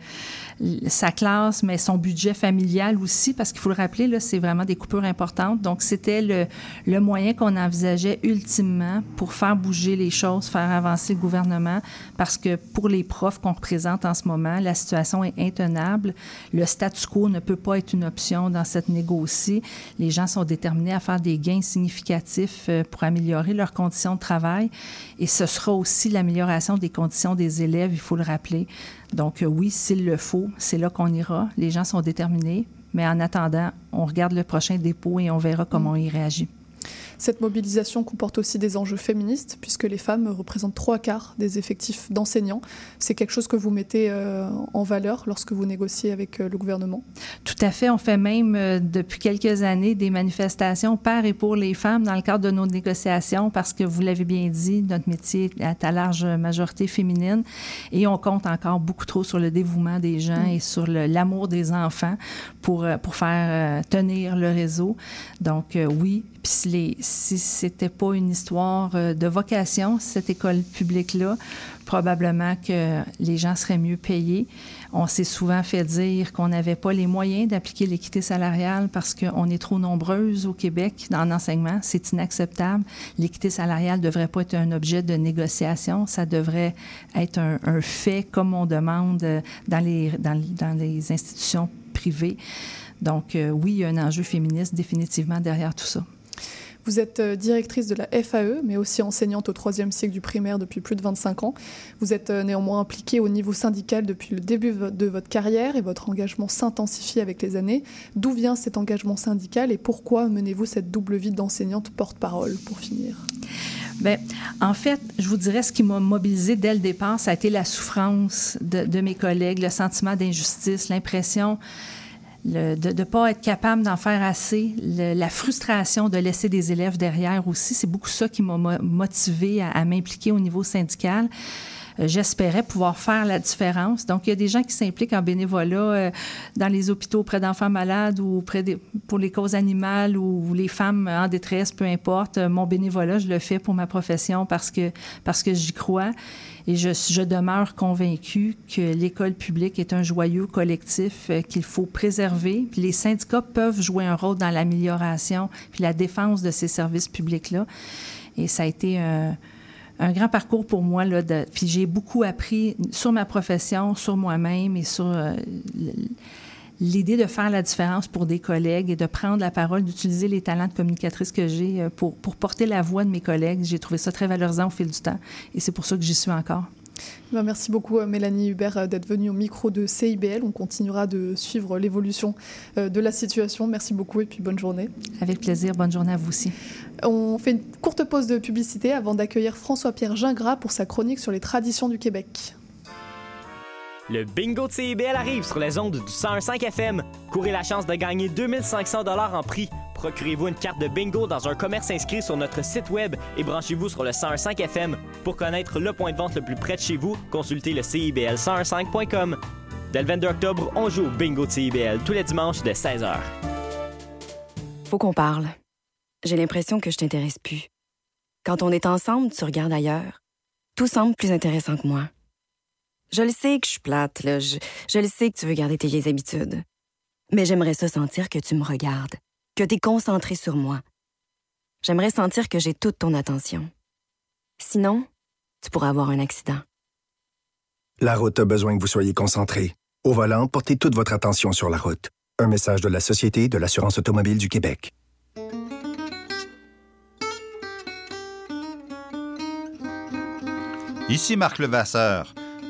sa classe, mais son budget familial aussi, parce qu'il faut le rappeler, là, c'est vraiment des coupures importantes. Donc, c'était le, le moyen qu'on envisageait ultimement pour faire bouger les choses, faire avancer le gouvernement, parce que pour les profs qu'on représente en ce moment, la situation est intenable. Le statu quo ne peut pas être une option dans cette négocie. Les gens sont déterminés à faire des gains significatifs pour améliorer leurs conditions de travail. Et ce sera aussi l'amélioration des conditions des élèves, il faut le rappeler. Donc euh, oui, s'il le faut, c'est là qu'on ira. Les gens sont déterminés. Mais en attendant, on regarde le prochain dépôt et on verra comment on y réagit. Cette mobilisation comporte aussi des enjeux féministes, puisque les femmes représentent trois quarts des effectifs d'enseignants. C'est quelque chose que vous mettez euh, en valeur lorsque vous négociez avec euh, le gouvernement Tout à fait. On fait même euh, depuis quelques années des manifestations par et pour les femmes dans le cadre de nos négociations parce que vous l'avez bien dit, notre métier est à large majorité féminine et on compte encore beaucoup trop sur le dévouement des gens et sur l'amour des enfants pour, pour faire tenir le réseau. Donc oui, puis les, si c'était pas une histoire euh, de vocation, cette école publique-là, probablement que les gens seraient mieux payés. On s'est souvent fait dire qu'on n'avait pas les moyens d'appliquer l'équité salariale parce qu'on est trop nombreuses au Québec dans l'enseignement. C'est inacceptable. L'équité salariale ne devrait pas être un objet de négociation. Ça devrait être un, fait comme on demande dans les, dans, dans les institutions privées. Donc, euh, oui, il y a un enjeu féministe définitivement derrière tout ça. Vous êtes euh, directrice de la FAE, mais aussi enseignante au troisième cycle du primaire depuis plus de 25 ans. Vous êtes euh, néanmoins impliquée au niveau syndical depuis le début de votre carrière et votre engagement s'intensifie avec les années. D'où vient cet engagement syndical et pourquoi menez-vous cette double vie d'enseignante porte-parole pour finir? Bien, en fait, je vous dirais ce qui m'a mobilisée dès le départ, ça a été la souffrance de mes collègues, le sentiment d'injustice, l'impression de ne pas être capable d'en faire assez, le, la frustration de laisser des élèves derrière aussi, c'est beaucoup ça qui m'a motivé à, à m'impliquer au niveau syndical. Euh, j'espérais pouvoir faire la différence. Donc, il y a des gens qui s'impliquent en bénévolat euh, dans les hôpitaux auprès d'enfants malades ou pour les causes animales ou les femmes en détresse, peu importe. Mon bénévolat, je le fais pour ma profession parce que, parce que j'y crois. Et je, demeure convaincue que l'école publique est un joyeux collectif euh, qu'il faut préserver. Puis les syndicats peuvent jouer un rôle dans l'amélioration puis la défense de ces services publics-là. Et ça a été un, un grand parcours pour moi. Là, de, puis j'ai beaucoup appris sur ma profession, sur moi-même et sur euh, l'idée de faire la différence pour des collègues et de prendre la parole, d'utiliser les talents de communicatrice que j'ai euh, pour, pour porter la voix de mes collègues. J'ai trouvé ça très valorisant au fil du temps et c'est pour ça que j'y suis encore. Ben, merci beaucoup euh, Mélanie Hubert euh, d'être venue au micro de CIBL. On continuera de suivre l'évolution de la situation. Merci beaucoup et puis bonne journée. Avec plaisir, bonne journée à vous aussi. On fait une courte pause de publicité avant d'accueillir François-Pierre Gingras pour sa chronique sur les traditions du Québec. Le bingo de CIBL arrive sur les ondes du 101.5 FM. Courez la chance de gagner 2500 dollars en prix. Procurez-vous une carte de bingo dans un commerce inscrit sur notre site web et branchez-vous sur le 101.5 FM. Pour connaître le point de vente le plus près de chez vous, consultez le CIBL101.5.com. Dès le 22 octobre, on joue au bingo de CIBL tous les dimanches de 16h. Faut qu'on parle. J'ai l'impression que je t'intéresse plus. Quand on est ensemble, tu regardes ailleurs. Tout semble plus intéressant que moi. Je le sais que je suis plate, là. Je, je le sais que tu veux garder tes vieilles habitudes. Mais j'aimerais ça sentir que tu me regardes, que tu es concentré sur moi. J'aimerais sentir que j'ai toute ton attention. Sinon, tu pourras avoir un accident. La route a besoin que vous soyez concentré. Au volant, portez toute votre attention sur la route. Un message de la Société de l'assurance automobile du Québec. Ici Marc Levasseur.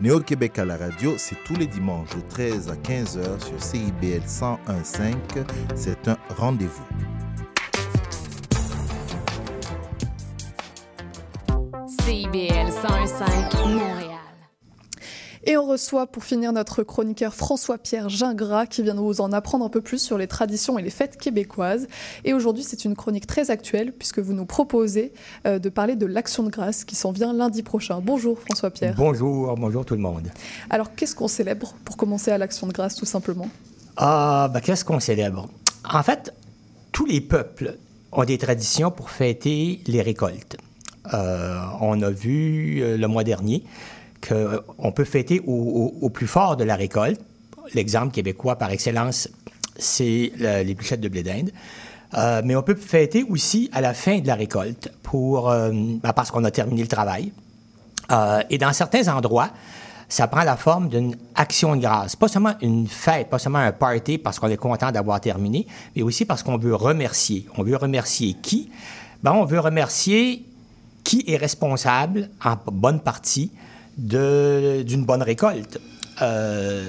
Néo-Québec à la radio, c'est tous les dimanches de 13 à 15 h sur CIBL 101.5. C'est un rendez-vous. CIBL 101.5 Montréal. Et on reçoit pour finir notre chroniqueur François-Pierre Gingras qui vient nous en apprendre un peu plus sur les traditions et les fêtes québécoises. Et aujourd'hui, c'est une chronique très actuelle puisque vous nous proposez euh, de parler de l'Action de grâce qui s'en vient lundi prochain. Bonjour François-Pierre. Bonjour, bonjour tout le monde. Alors, qu'est-ce qu'on célèbre pour commencer à l'Action de grâce tout simplement? Ah, ben, qu'est-ce qu'on célèbre? En fait, tous les peuples ont des traditions pour fêter les récoltes. Euh, on a vu euh, le mois dernier qu'on peut fêter au, plus fort de la récolte. L'exemple québécois par excellence, c'est le, les bûchettes de blé d'Inde. Euh, mais on peut fêter aussi à la fin de la récolte pour, euh, ben parce qu'on a terminé le travail. Euh, et dans certains endroits, ça prend la forme d'une action de grâce. Pas seulement une fête, pas seulement un party parce qu'on est content d'avoir terminé, mais aussi parce qu'on veut remercier. On veut remercier qui? Ben, on veut remercier qui est responsable, en bonne partie, d'une bonne récolte. Euh,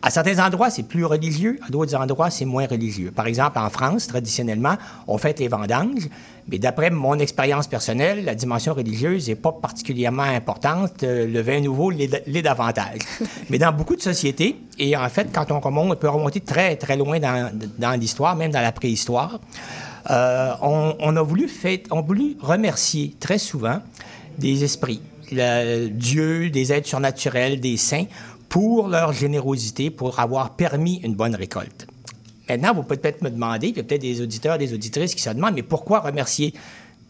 À certains endroits, c'est plus religieux, à d'autres endroits, c'est moins religieux. Par exemple, en France, traditionnellement, on fête les vendanges, mais d'après mon expérience personnelle, la dimension religieuse n'est pas particulièrement importante. Euh, le vin nouveau l'est davantage. [laughs] mais dans beaucoup de sociétés, et en fait, quand on remonte, on peut remonter très, très loin dans, dans l'histoire, même dans la préhistoire, euh, on, on a voulu, on a voulu remercier très souvent des esprits, le- Dieu, des êtres surnaturels, des saints, pour leur générosité, pour avoir permis une bonne récolte. Maintenant, vous pouvez peut-être me demander, il y a peut-être des auditeurs, des auditrices qui se demandent, mais pourquoi remercier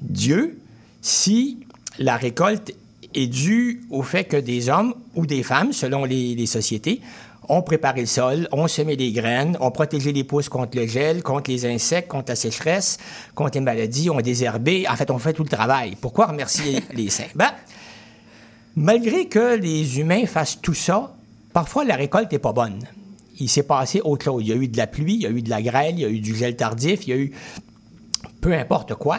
Dieu si la récolte est due au fait que des hommes ou des femmes, selon les, les sociétés, ont préparé le sol, ont semé les graines, ont protégé les pousses contre le gel, contre les insectes, contre la sécheresse, contre les maladies, ont désherbé. En fait, on fait tout le travail. Pourquoi remercier [laughs] les saints? Ben, malgré que les humains fassent tout ça, parfois la récolte n'est pas bonne. Il s'est passé autre chose. Il y a eu de la pluie, il y a eu de la grêle, il y a eu du gel tardif, il y a eu peu importe quoi.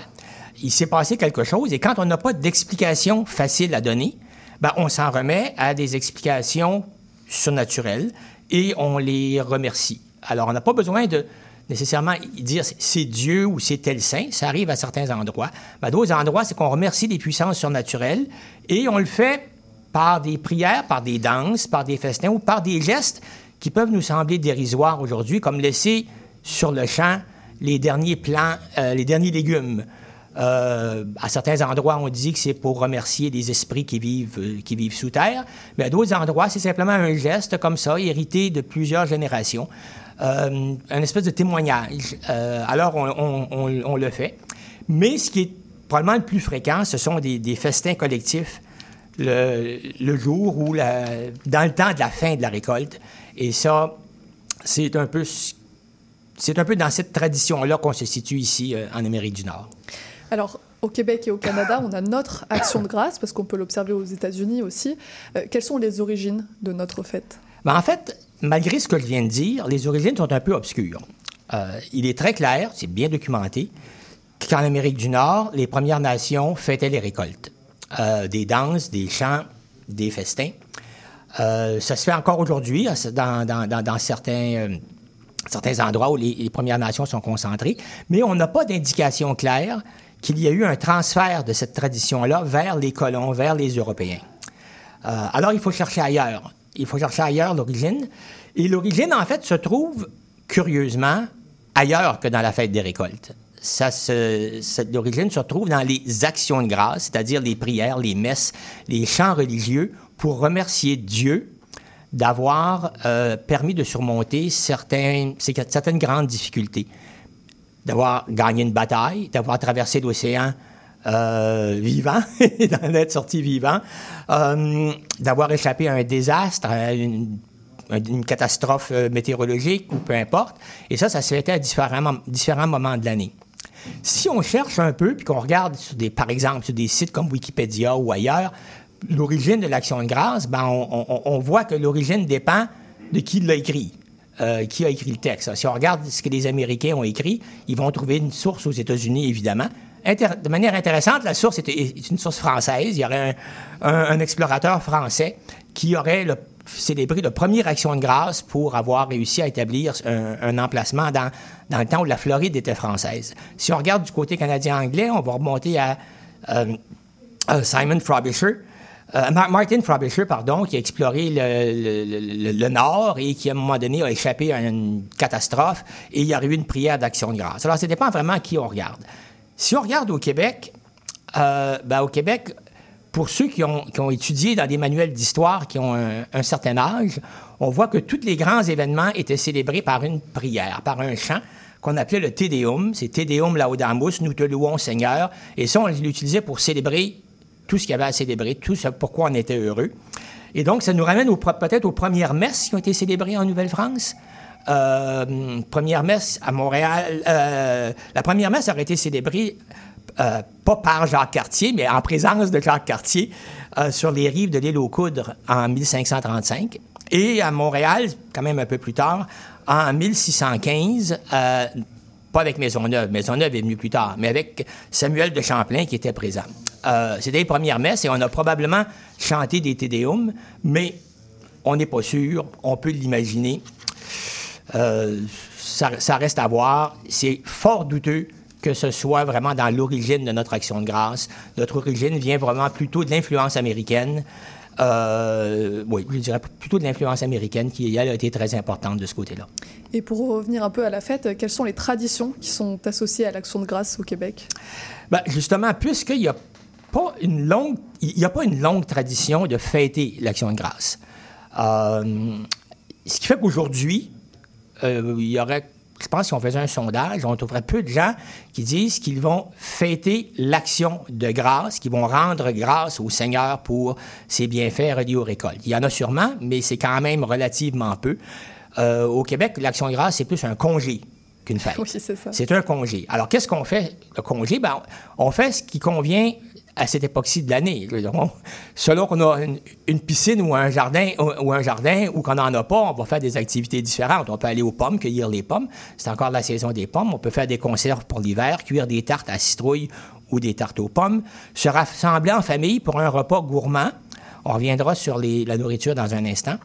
Il s'est passé quelque chose et quand on n'a pas d'explication facile à donner, ben, on s'en remet à des explications surnaturelles et on les remercie. Alors, on n'a pas besoin de nécessairement dire c'est- Dieu ou c'est tel saint. Ça arrive à certains endroits. Mais à d'autres endroits, c'est qu'on remercie des puissances surnaturelles et on le fait par des prières, par des danses, par des festins ou par des gestes qui peuvent nous sembler dérisoires aujourd'hui, comme laisser sur le champ les derniers plants, euh, les derniers légumes. Euh, à certains endroits, on dit que c'est pour remercier les esprits qui vivent, euh, qui vivent sous terre, mais à d'autres endroits, c'est simplement un geste comme ça, hérité de plusieurs générations, euh, un espèce de témoignage. Euh, alors, on, on- on- on le fait. Mais ce qui est probablement le plus fréquent, ce sont des, des festins collectifs le, le jour ou dans le temps de la fin de la récolte. Et ça, c'est un peu, c'est un peu dans cette tradition-là qu'on se situe ici euh, en Amérique du Nord. Alors, au Québec et au Canada, on a notre action de grâce, parce qu'on peut l'observer aux États-Unis aussi. Euh, quelles sont les origines de notre fête? Ben, en fait, malgré ce que je viens de dire, les origines sont un peu obscures. Euh, il est très clair, c'est bien documenté, qu'en Amérique du Nord, les Premières Nations fêtaient les récoltes. Euh, des danses, des chants, des festins. Euh, ça se fait encore aujourd'hui hein, dans, certains, certains endroits où les, les Premières Nations sont concentrées, mais on n'a pas d'indication claire qu'il y a eu un transfert de cette tradition-là vers les colons, vers les Européens. Alors, il faut chercher ailleurs. Il faut chercher ailleurs l'origine. Et l'origine, en fait, se trouve, curieusement, ailleurs que dans la fête des récoltes. Ça se- se trouve dans les actions de grâce, c'est-à-dire les prières, les messes, les chants religieux pour remercier Dieu d'avoir euh, permis de surmonter certaines grandes difficultés. D'avoir gagné une bataille, d'avoir traversé l'océan euh, vivant, [laughs] d'en être sorti vivant, euh, d'avoir échappé à un désastre, à une, catastrophe euh, météorologique ou peu importe. Et ça, ça se fêtait à différents, mom- différents moments de l'année. Si on cherche un peu, puis qu'on regarde, par exemple, sur des sites comme Wikipédia ou ailleurs, l'origine de l'action de grâce, ben, on, voit que l'origine dépend de qui l'a écrit. qui a écrit le texte. Si on regarde ce que les Américains ont écrit, ils vont trouver une source aux États-Unis, évidemment. De manière intéressante, la source est, une source française. Il y aurait un, explorateur français qui aurait le- célébré la première action de grâce pour avoir réussi à établir un, emplacement dans, dans le temps où la Floride était française. Si on regarde du côté canadien-anglais, on va remonter à euh, euh, Simon Frobisher, euh, Mar- Martin Frobisher, pardon, qui a exploré le, le- le- le Nord et qui, à un moment donné, a échappé à une catastrophe et il y a eu une prière d'action de grâce. Alors, ça dépend vraiment à qui on regarde. Si on regarde au Québec, euh, ben, au Québec, pour ceux qui ont, qui ont étudié dans des manuels d'histoire qui ont un, certain âge, on voit que tous les grands événements étaient célébrés par une prière, par un chant qu'on appelait le Te Deum. C'est Te Deum Laudamus, nous te louons Seigneur. Et ça, on l'utilisait pour célébrer tout ce qu'il y avait à célébrer, tout ce pourquoi on était heureux. Et donc, ça nous ramène peut-être aux premières messes qui ont été célébrées en Nouvelle-France. Euh, première messe à Montréal. euh, la première messe aurait été célébrée euh, pas par Jacques Cartier, mais en présence de Jacques Cartier sur les rives de l'île aux Coudres en 1535. Et à Montréal, quand même un peu plus tard, en 1615, euh, pas avec Maisonneuve, Maisonneuve est venu plus tard, mais avec Samuel de Champlain qui était présent. C'était les premières messes et on a probablement chanté des Te Deum, mais on n'est pas sûr, on peut l'imaginer. Euh, ça, ça reste à voir. C'est fort douteux que ce soit vraiment dans l'origine de notre action de grâce. Notre origine vient vraiment plutôt de l'influence américaine. Euh, oui, je dirais plutôt de l'influence américaine qui, elle, a été très importante de ce côté-là. Et pour revenir un peu à la fête, quelles sont les traditions qui sont associées à l'action de grâce au Québec? Ben, justement, puisqu'il n'y a pas une longue, il y a pas une longue tradition de fêter l'action de grâce. Euh, ce qui fait qu'aujourd'hui, euh, il y aurait je pense si on faisait un sondage, on trouverait peu de gens qui disent qu'ils vont fêter l'action de grâce, qu'ils vont rendre grâce au Seigneur pour ses bienfaits reliés aux récoltes. Il y en a sûrement, mais c'est quand même relativement peu. Euh, au Québec, l'action de grâce, c'est plus un congé qu'une fête. [laughs] Oui, c'est ça. C'est un congé. Alors, qu'est-ce qu'on fait, le congé? Ben, on fait ce qui convient à cette époque-ci de l'année. Selon qu'on a une, piscine ou un jardin ou, un jardin ou qu'on n'en a pas, on va faire des activités différentes. On peut aller aux pommes, cueillir les pommes. C'est encore la saison des pommes. On peut faire des conserves pour l'hiver, cuire des tartes à citrouille ou des tartes aux pommes, se rassembler en famille pour un repas gourmand. On reviendra sur la nourriture dans un instant.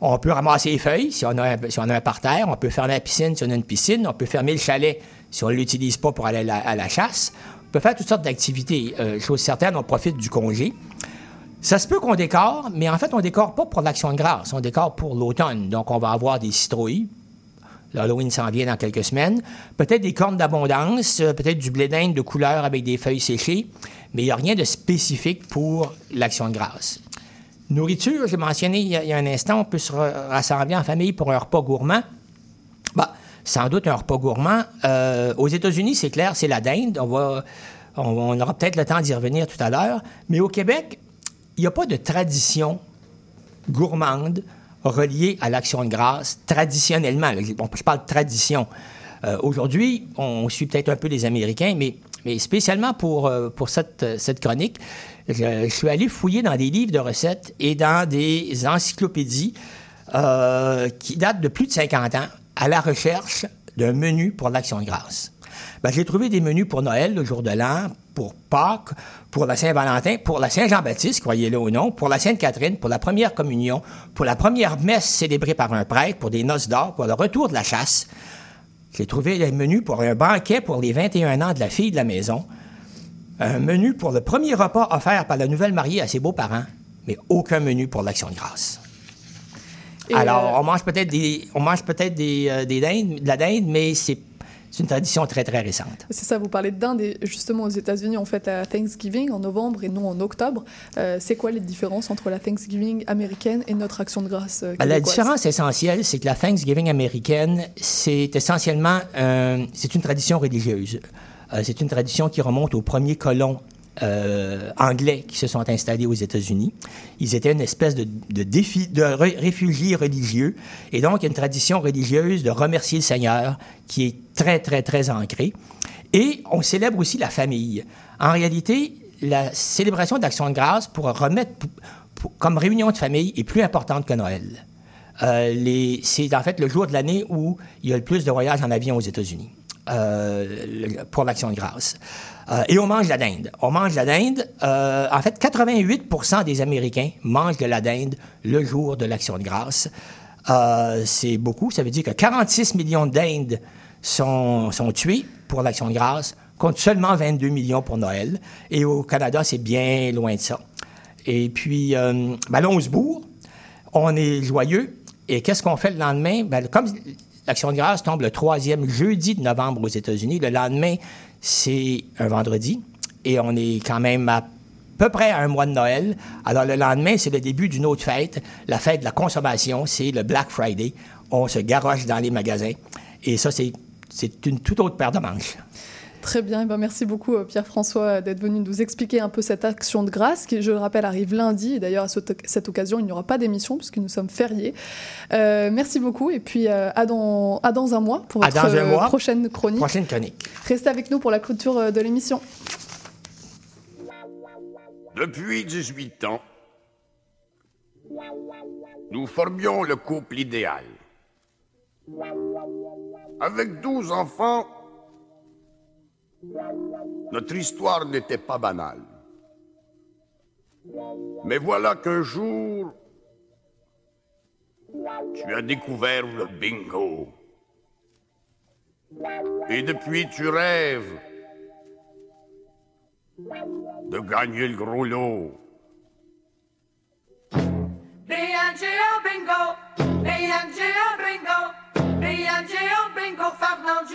On peut ramasser les feuilles si on, a un, si on a un parterre. On peut fermer la piscine si on a une piscine. On peut fermer le chalet si on ne l'utilise pas pour aller à la chasse. On peut faire toutes sortes d'activités. Euh, chose certaine, on profite du congé. Ça se peut qu'on décore, mais en fait, on décore pas pour l'action de grâce, on décore pour l'automne. Donc, on va avoir des citrouilles. L'Halloween s'en vient dans quelques semaines. Peut-être des cornes d'abondance, euh, peut-être du blé d'Inde de couleur avec des feuilles séchées, mais il n'y a rien de spécifique pour l'action de grâce. Nourriture, j'ai mentionné il y, a, un instant, on peut se rassembler en famille pour un repas gourmand. Bah, sans doute un repas gourmand. Euh, aux États-Unis, c'est clair, c'est la dinde. On, aura peut-être le temps d'y revenir tout à l'heure. Mais au Québec, il n'y a pas de tradition gourmande reliée à l'action de grâce traditionnellement. Je parle de tradition. Euh, aujourd'hui, on suit peut-être un peu les Américains, mais, mais spécialement pour, euh, cette, chronique, je, je, suis allé fouiller dans des livres de recettes et dans des encyclopédies qui datent de plus de 50 ans à la recherche d'un menu pour l'Action de grâce. Ben, j'ai trouvé des menus pour Noël, le jour de l'an, pour Pâques, pour la Saint-Valentin, pour la Saint-Jean-Baptiste, croyez-le ou non, pour la Sainte-Catherine, pour la première communion, pour la première messe célébrée par un prêtre, pour des noces d'or, pour le retour de la chasse. J'ai trouvé des menus pour un banquet pour les 21 ans de la fille de la maison, un menu pour le premier repas offert par la nouvelle mariée à ses beaux-parents, mais aucun menu pour l'Action de grâce. Alors, euh, on mange peut-être des, on mange peut-être des, euh, des dindes, de la dinde, mais c'est une tradition très, très récente. C'est ça, vous parlez de dinde, et justement aux États-Unis, on fait à Thanksgiving en novembre et non en octobre. Euh, c'est quoi les différences entre la Thanksgiving américaine et notre action de grâce ben, La différence essentielle, c'est que la Thanksgiving américaine, c'est essentiellement c'est une tradition religieuse. c'est une tradition qui remonte aux premiers colons euh, anglais qui se sont installés aux États-Unis. Ils étaient une espèce de, défi, de réfugiés religieux. Et donc, une tradition religieuse de remercier le Seigneur qui est très, très, très ancrée. Et on célèbre aussi la famille. En réalité, la célébration d'Action de grâce pour remettre comme réunion de famille est plus importante que Noël. Euh, c'est en fait le jour de l'année où il y a le plus de voyages en avion aux États-Unis euh, pour l'Action de grâce. Euh, et on mange la dinde. On mange la dinde. Euh, en fait, 88 des Américains mangent de la dinde le jour de l'Action de grâce. C'est beaucoup. Ça veut dire que 46 millions de dindes sont, sont tués pour l'Action de grâce, contre seulement 22 millions pour Noël. Et au Canada, c'est bien loin de ça. Et puis, ben là. On est joyeux. Et qu'est-ce qu'on fait le lendemain? Ben, comme l'Action de grâce tombe le troisième jeudi de novembre aux États-Unis, le lendemain, c'est un vendredi et on est quand même à peu près à un mois de Noël. Alors le lendemain, c'est le début d'une autre fête, la fête de la consommation, c'est le Black Friday. On se garoche dans les magasins et ça, c'est une toute autre paire de manches. Très bien, eh ben, merci beaucoup euh, Pierre-François euh, d'être venu nous expliquer un peu cette action de grâce qui, je le rappelle, arrive lundi. Et d'ailleurs, à cette occasion, il n'y aura pas d'émission puisque nous sommes fériés. Euh, merci beaucoup et puis à, dans, à dans un mois pour votre prochaine chronique. Prochaine chronique. Restez avec nous pour la clôture de l'émission. Depuis 18 ans, nous formions le couple idéal. Avec 12 enfants, notre histoire n'était pas banale. Mais voilà qu'un jour, tu as découvert le bingo. Et depuis, tu rêves de gagner le gros lot. B-N-G-O bingo, B-N-G-O bingo, B-N-G-O bingo, Fernand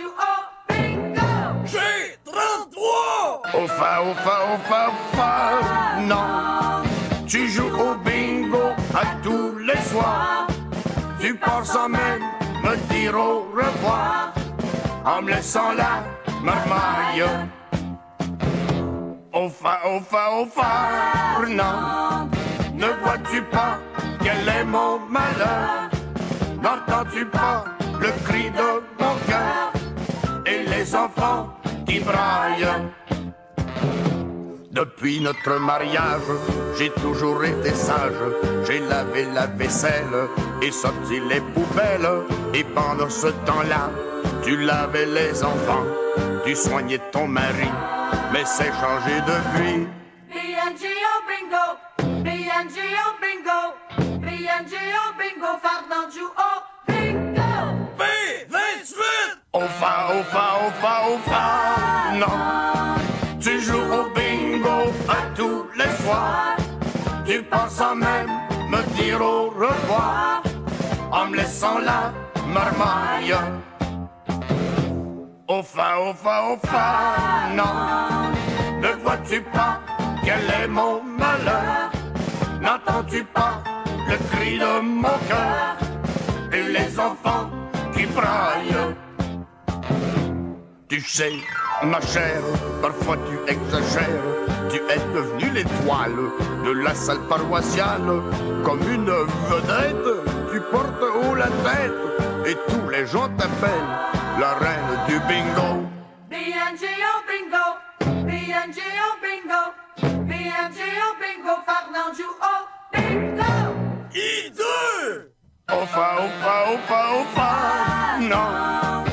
33! Au fa, au fa, au fa, au fa, non. Tu joues au bingo à tous les soirs. Tu pars sans même me dire au revoir. En me laissant la marmaille. Fa, au fa, non. Ne vois-tu pas quel est mon malheur? N'entends-tu pas le cri de mon cœur? Et les enfants Depuis notre mariage, j'ai toujours été sage. J'ai lavé la vaisselle et sorti les poubelles. Et pendant ce temps-là, tu lavais les enfants, tu soignais ton mari. Mais c'est changé depuis. B-N-G-O bingo, B-N-G-O bingo, B-N-G-O bingo, Au fa, au fa, au fa, au fa, non. Tu joues au bingo à tous les soirs. Tu penses à même me dire au revoir en me laissant la marmaille. Au fa, au fa, au fa, non. Ne vois-tu pas quel est mon malheur? N'entends-tu pas le cri de mon cœur? Et les enfants qui braillent Tu sais, ma chère, parfois tu exagères. Tu es devenue l'étoile de la salle paroissiale. Comme une vedette, tu portes haut la tête et tous les gens t'appellent la reine du bingo. B-N-G-O bingo, B-N-G-O bingo, B-N-G-O bingo, Fernand joue au bingo. I2 Au fa, au fa, au fa, au fa, non.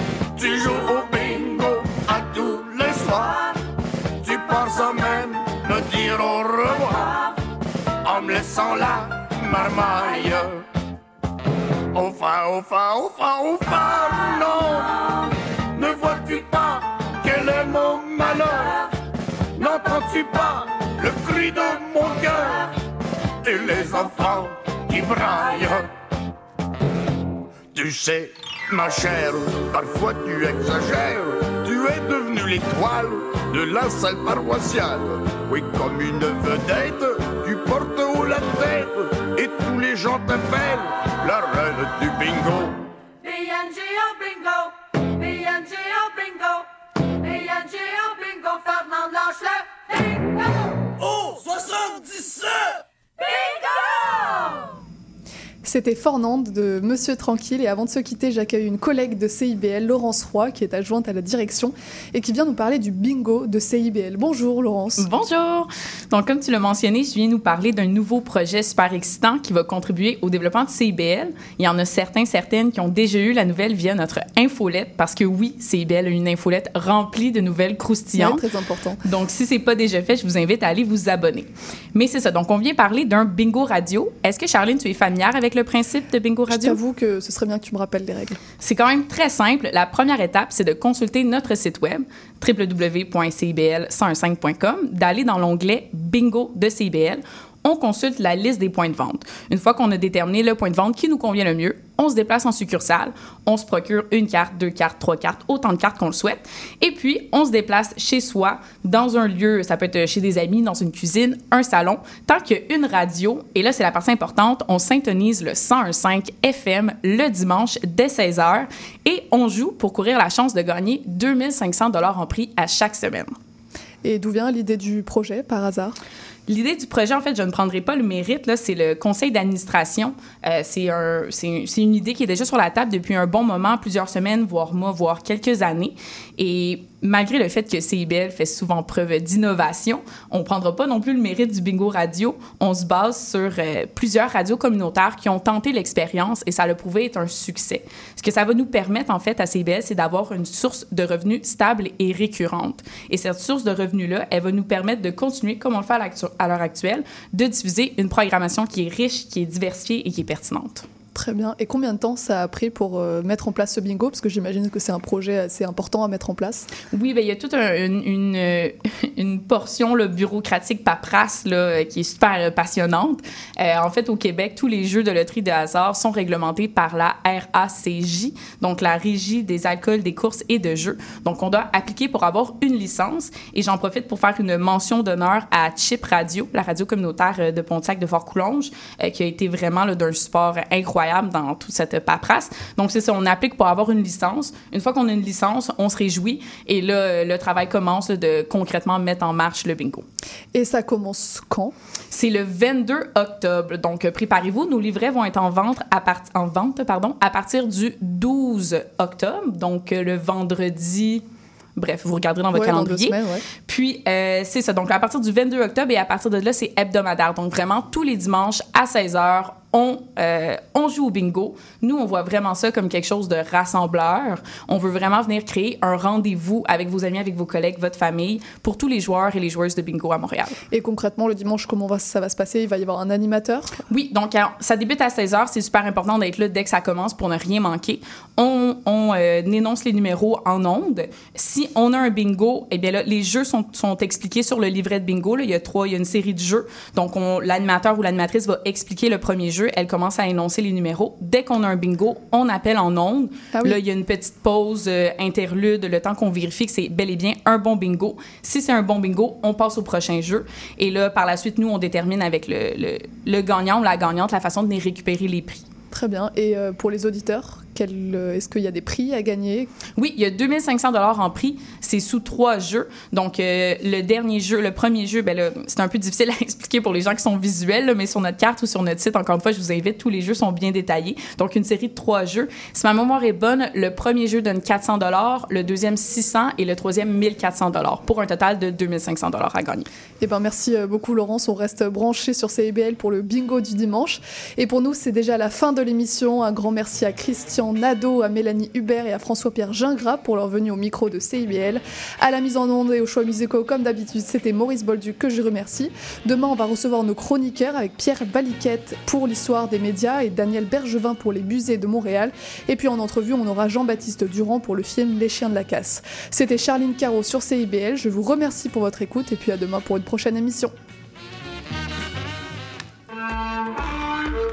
Tu joues au bingo à tous les soirs. Tu penses même me dire au revoir en me laissant la marmaille. Au fa, au fa, au fa, au fa, non. Ne vois-tu pas quel est mon malheur? N'entends-tu pas le cri de mon cœur? Et les enfants qui braillent Tu sais, ma chère, parfois tu exagères. Tu es devenue l'étoile de la salle paroissiale. Oui, comme une vedette, tu portes haut la tête et tous les gens t'appellent la reine du bingo. B-N-G-O bingo, B-N-G-O bingo, B-N-G-O bingo, Fernand lâche le bingo. Oh, 77 Bingo! C'était Fornande de Monsieur Tranquille. Et avant de se quitter, j'accueille une collègue de CIBL, Laurence Roy, qui est adjointe à la direction et qui vient nous parler du bingo de CIBL. Bonjour Laurence. Bonjour. Donc, comme tu l'as mentionné, je viens nous parler d'un nouveau projet super excitant qui va contribuer au développement de CIBL. Il y en a certains, certaines qui ont déjà eu la nouvelle via notre infolette, parce que oui, CIBL a une infolette remplie de nouvelles croustillantes. Ouais, très important. Donc, si c'est pas déjà fait, je vous invite à aller vous abonner. Mais c'est ça. Donc, on vient parler d'un bingo radio. Est-ce que Charline, tu es familière avec le principe de bingo Je radio? t'avoue que ce serait bien que tu me rappelles les règles. C'est quand même très simple. La première étape, c'est de consulter notre site web www.cibl115.com, d'aller dans l'onglet Bingo de CIBL. On consulte la liste des points de vente. Une fois qu'on a déterminé le point de vente qui nous convient le mieux, on se déplace en succursale, on se procure une carte, deux cartes, trois cartes, autant de cartes qu'on le souhaite, et puis on se déplace chez soi, dans un lieu, ça peut être chez des amis, dans une cuisine, un salon, tant qu'une radio, et là c'est la partie importante, on syntonise le 101.5 FM le dimanche dès 16h, et on joue pour courir la chance de gagner 2500 dollars en prix à chaque semaine. Et d'où vient l'idée du projet, par hasard? L'idée du projet, en fait, je ne prendrai pas le mérite. Là, c'est le conseil d'administration. Euh, c'est un, c'est, c'est une idée qui est déjà sur la table depuis un bon moment, plusieurs semaines, voire mois, voire quelques années. Et malgré le fait que CIBL fait souvent preuve d'innovation, on ne prendra pas non plus le mérite du bingo radio. On se base sur euh, plusieurs radios communautaires qui ont tenté l'expérience et ça a prouvé être un succès. Ce que ça va nous permettre, en fait, à CIBL, c'est d'avoir une source de revenus stable et récurrente. Et cette source de revenus-là, elle va nous permettre de continuer, comme on le fait à l'heure actuelle, de diffuser une programmation qui est riche, qui est diversifiée et qui est pertinente. Très bien. Et combien de temps ça a pris pour euh, mettre en place ce bingo? Parce que j'imagine que c'est un projet assez important à mettre en place. Oui, ben, il y a toute euh, [laughs] une portion là, bureaucratique paperasse là, euh, qui est super passionnante. En fait, au Québec, tous les jeux de loterie de hasard sont réglementés par la RACJ, donc la Régie des alcools, des courses et de jeux. Donc, on doit appliquer pour avoir une licence. Et j'en profite pour faire une mention d'honneur à Chip Radio, la radio communautaire de Pontiac de Fort-Coulonge, qui a été vraiment d'un support incroyable dans toute cette paperasse. Donc, c'est ça, on applique pour avoir une licence. Une fois qu'on a une licence, on se réjouit et là, euh, le travail commence là, de concrètement mettre en marche le bingo. Et ça commence quand? C'est le 22 octobre. Donc, euh, préparez-vous. Nos livrets vont être en vente à, part- en vente, pardon, à partir du 12 octobre, donc euh, le vendredi. Bref, vous regarderez dans votre Ouais, calendrier. semaines, ouais. Puis, euh, c'est ça. Donc, à partir du 22 octobre et à partir de là, c'est hebdomadaire. Donc, vraiment, tous les dimanches à 16 h, on, euh, on joue au bingo. Nous, on voit vraiment ça comme quelque chose de rassembleur. On veut vraiment venir créer un rendez-vous avec vos amis, avec vos collègues, votre famille, pour tous les joueurs et les joueuses de bingo à Montréal. Et concrètement, le dimanche, comment va, ça va se passer? Il va y avoir un animateur? Oui, donc ça débute à 16h. C'est super important d'être là dès que ça commence pour ne rien manquer. On, on, euh, énonce les numéros en ondes. Si on a un bingo, eh bien là, les jeux sont, sont expliqués sur le livret de bingo. Là. Il y a trois, il y a une série de jeux. Donc, on- l'animateur ou l'animatrice va expliquer le premier jeu. Elle commence à énoncer les numéros. Dès qu'on a un bingo, on appelle en ondes. Ah oui. Là, il y a une petite pause euh, interlude, le temps qu'on vérifie que c'est bel et bien un bon bingo. Si c'est un bon bingo, on passe au prochain jeu. Et là, par la suite, nous, on détermine avec le, le, le gagnant ou la gagnante la façon de récupérer les prix. Très bien. Et euh, pour les auditeurs, est-ce qu'il y a des prix à gagner? Oui, il y a 2500 dollars en prix. C'est sous trois jeux. Donc, euh, le dernier jeu, le premier jeu, ben c'est un peu difficile à [laughs] expliquer pour les gens qui sont visuels, là, mais sur notre carte ou sur notre site, encore une fois, je vous invite, tous les jeux sont bien détaillés. Donc, une série de trois jeux. Si ma mémoire est bonne, le premier jeu donne 400 dollars, le deuxième 600 et le troisième 1400 dollars pour un total de 2500 dollars à gagner. Eh ben merci euh, beaucoup Laurence, on reste branché sur CIBL pour le bingo du dimanche. Et pour nous, c'est déjà la fin de l'émission. Un grand merci à Christian Nadeau, à Mélanie Hubert et à François-Pierre Gingras pour leur venue au micro de CIBL. À la mise en onde et aux choix musicaux, comme d'habitude, c'était Maurice Bolduc que je remercie. Demain, on va recevoir nos chroniqueurs avec Pierre Baliquette pour l'histoire des médias et Daniel Bergevin pour les musées de Montréal. Et puis en entrevue, on aura Jean-Baptiste Durand pour le film Les chiens de la casse. C'était Charline Caro sur CIBL. Je vous remercie pour votre écoute et puis à demain pour une prochaine émission.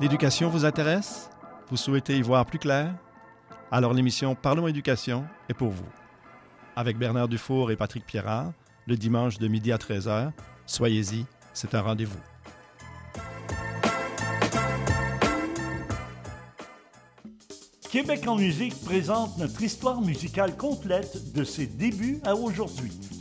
L'éducation vous intéresse? Vous souhaitez y voir plus clair? Alors l'émission Parlons éducation est pour vous. Avec Bernard Dufour et Patrick Pierrard, le dimanche de midi à 13h, soyez-y, c'est un rendez-vous. Québec en musique présente notre histoire musicale complète de ses débuts à aujourd'hui.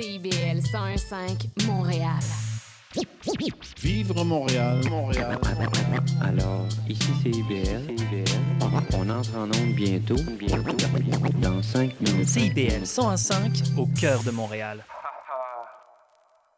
CIBL 101.5 Montréal. Vivre Montréal, Montréal. Alors, ici c'est IBL. On entre en onde bientôt, bientôt, dans 5 minutes. CIBL 101.5 au cœur de Montréal.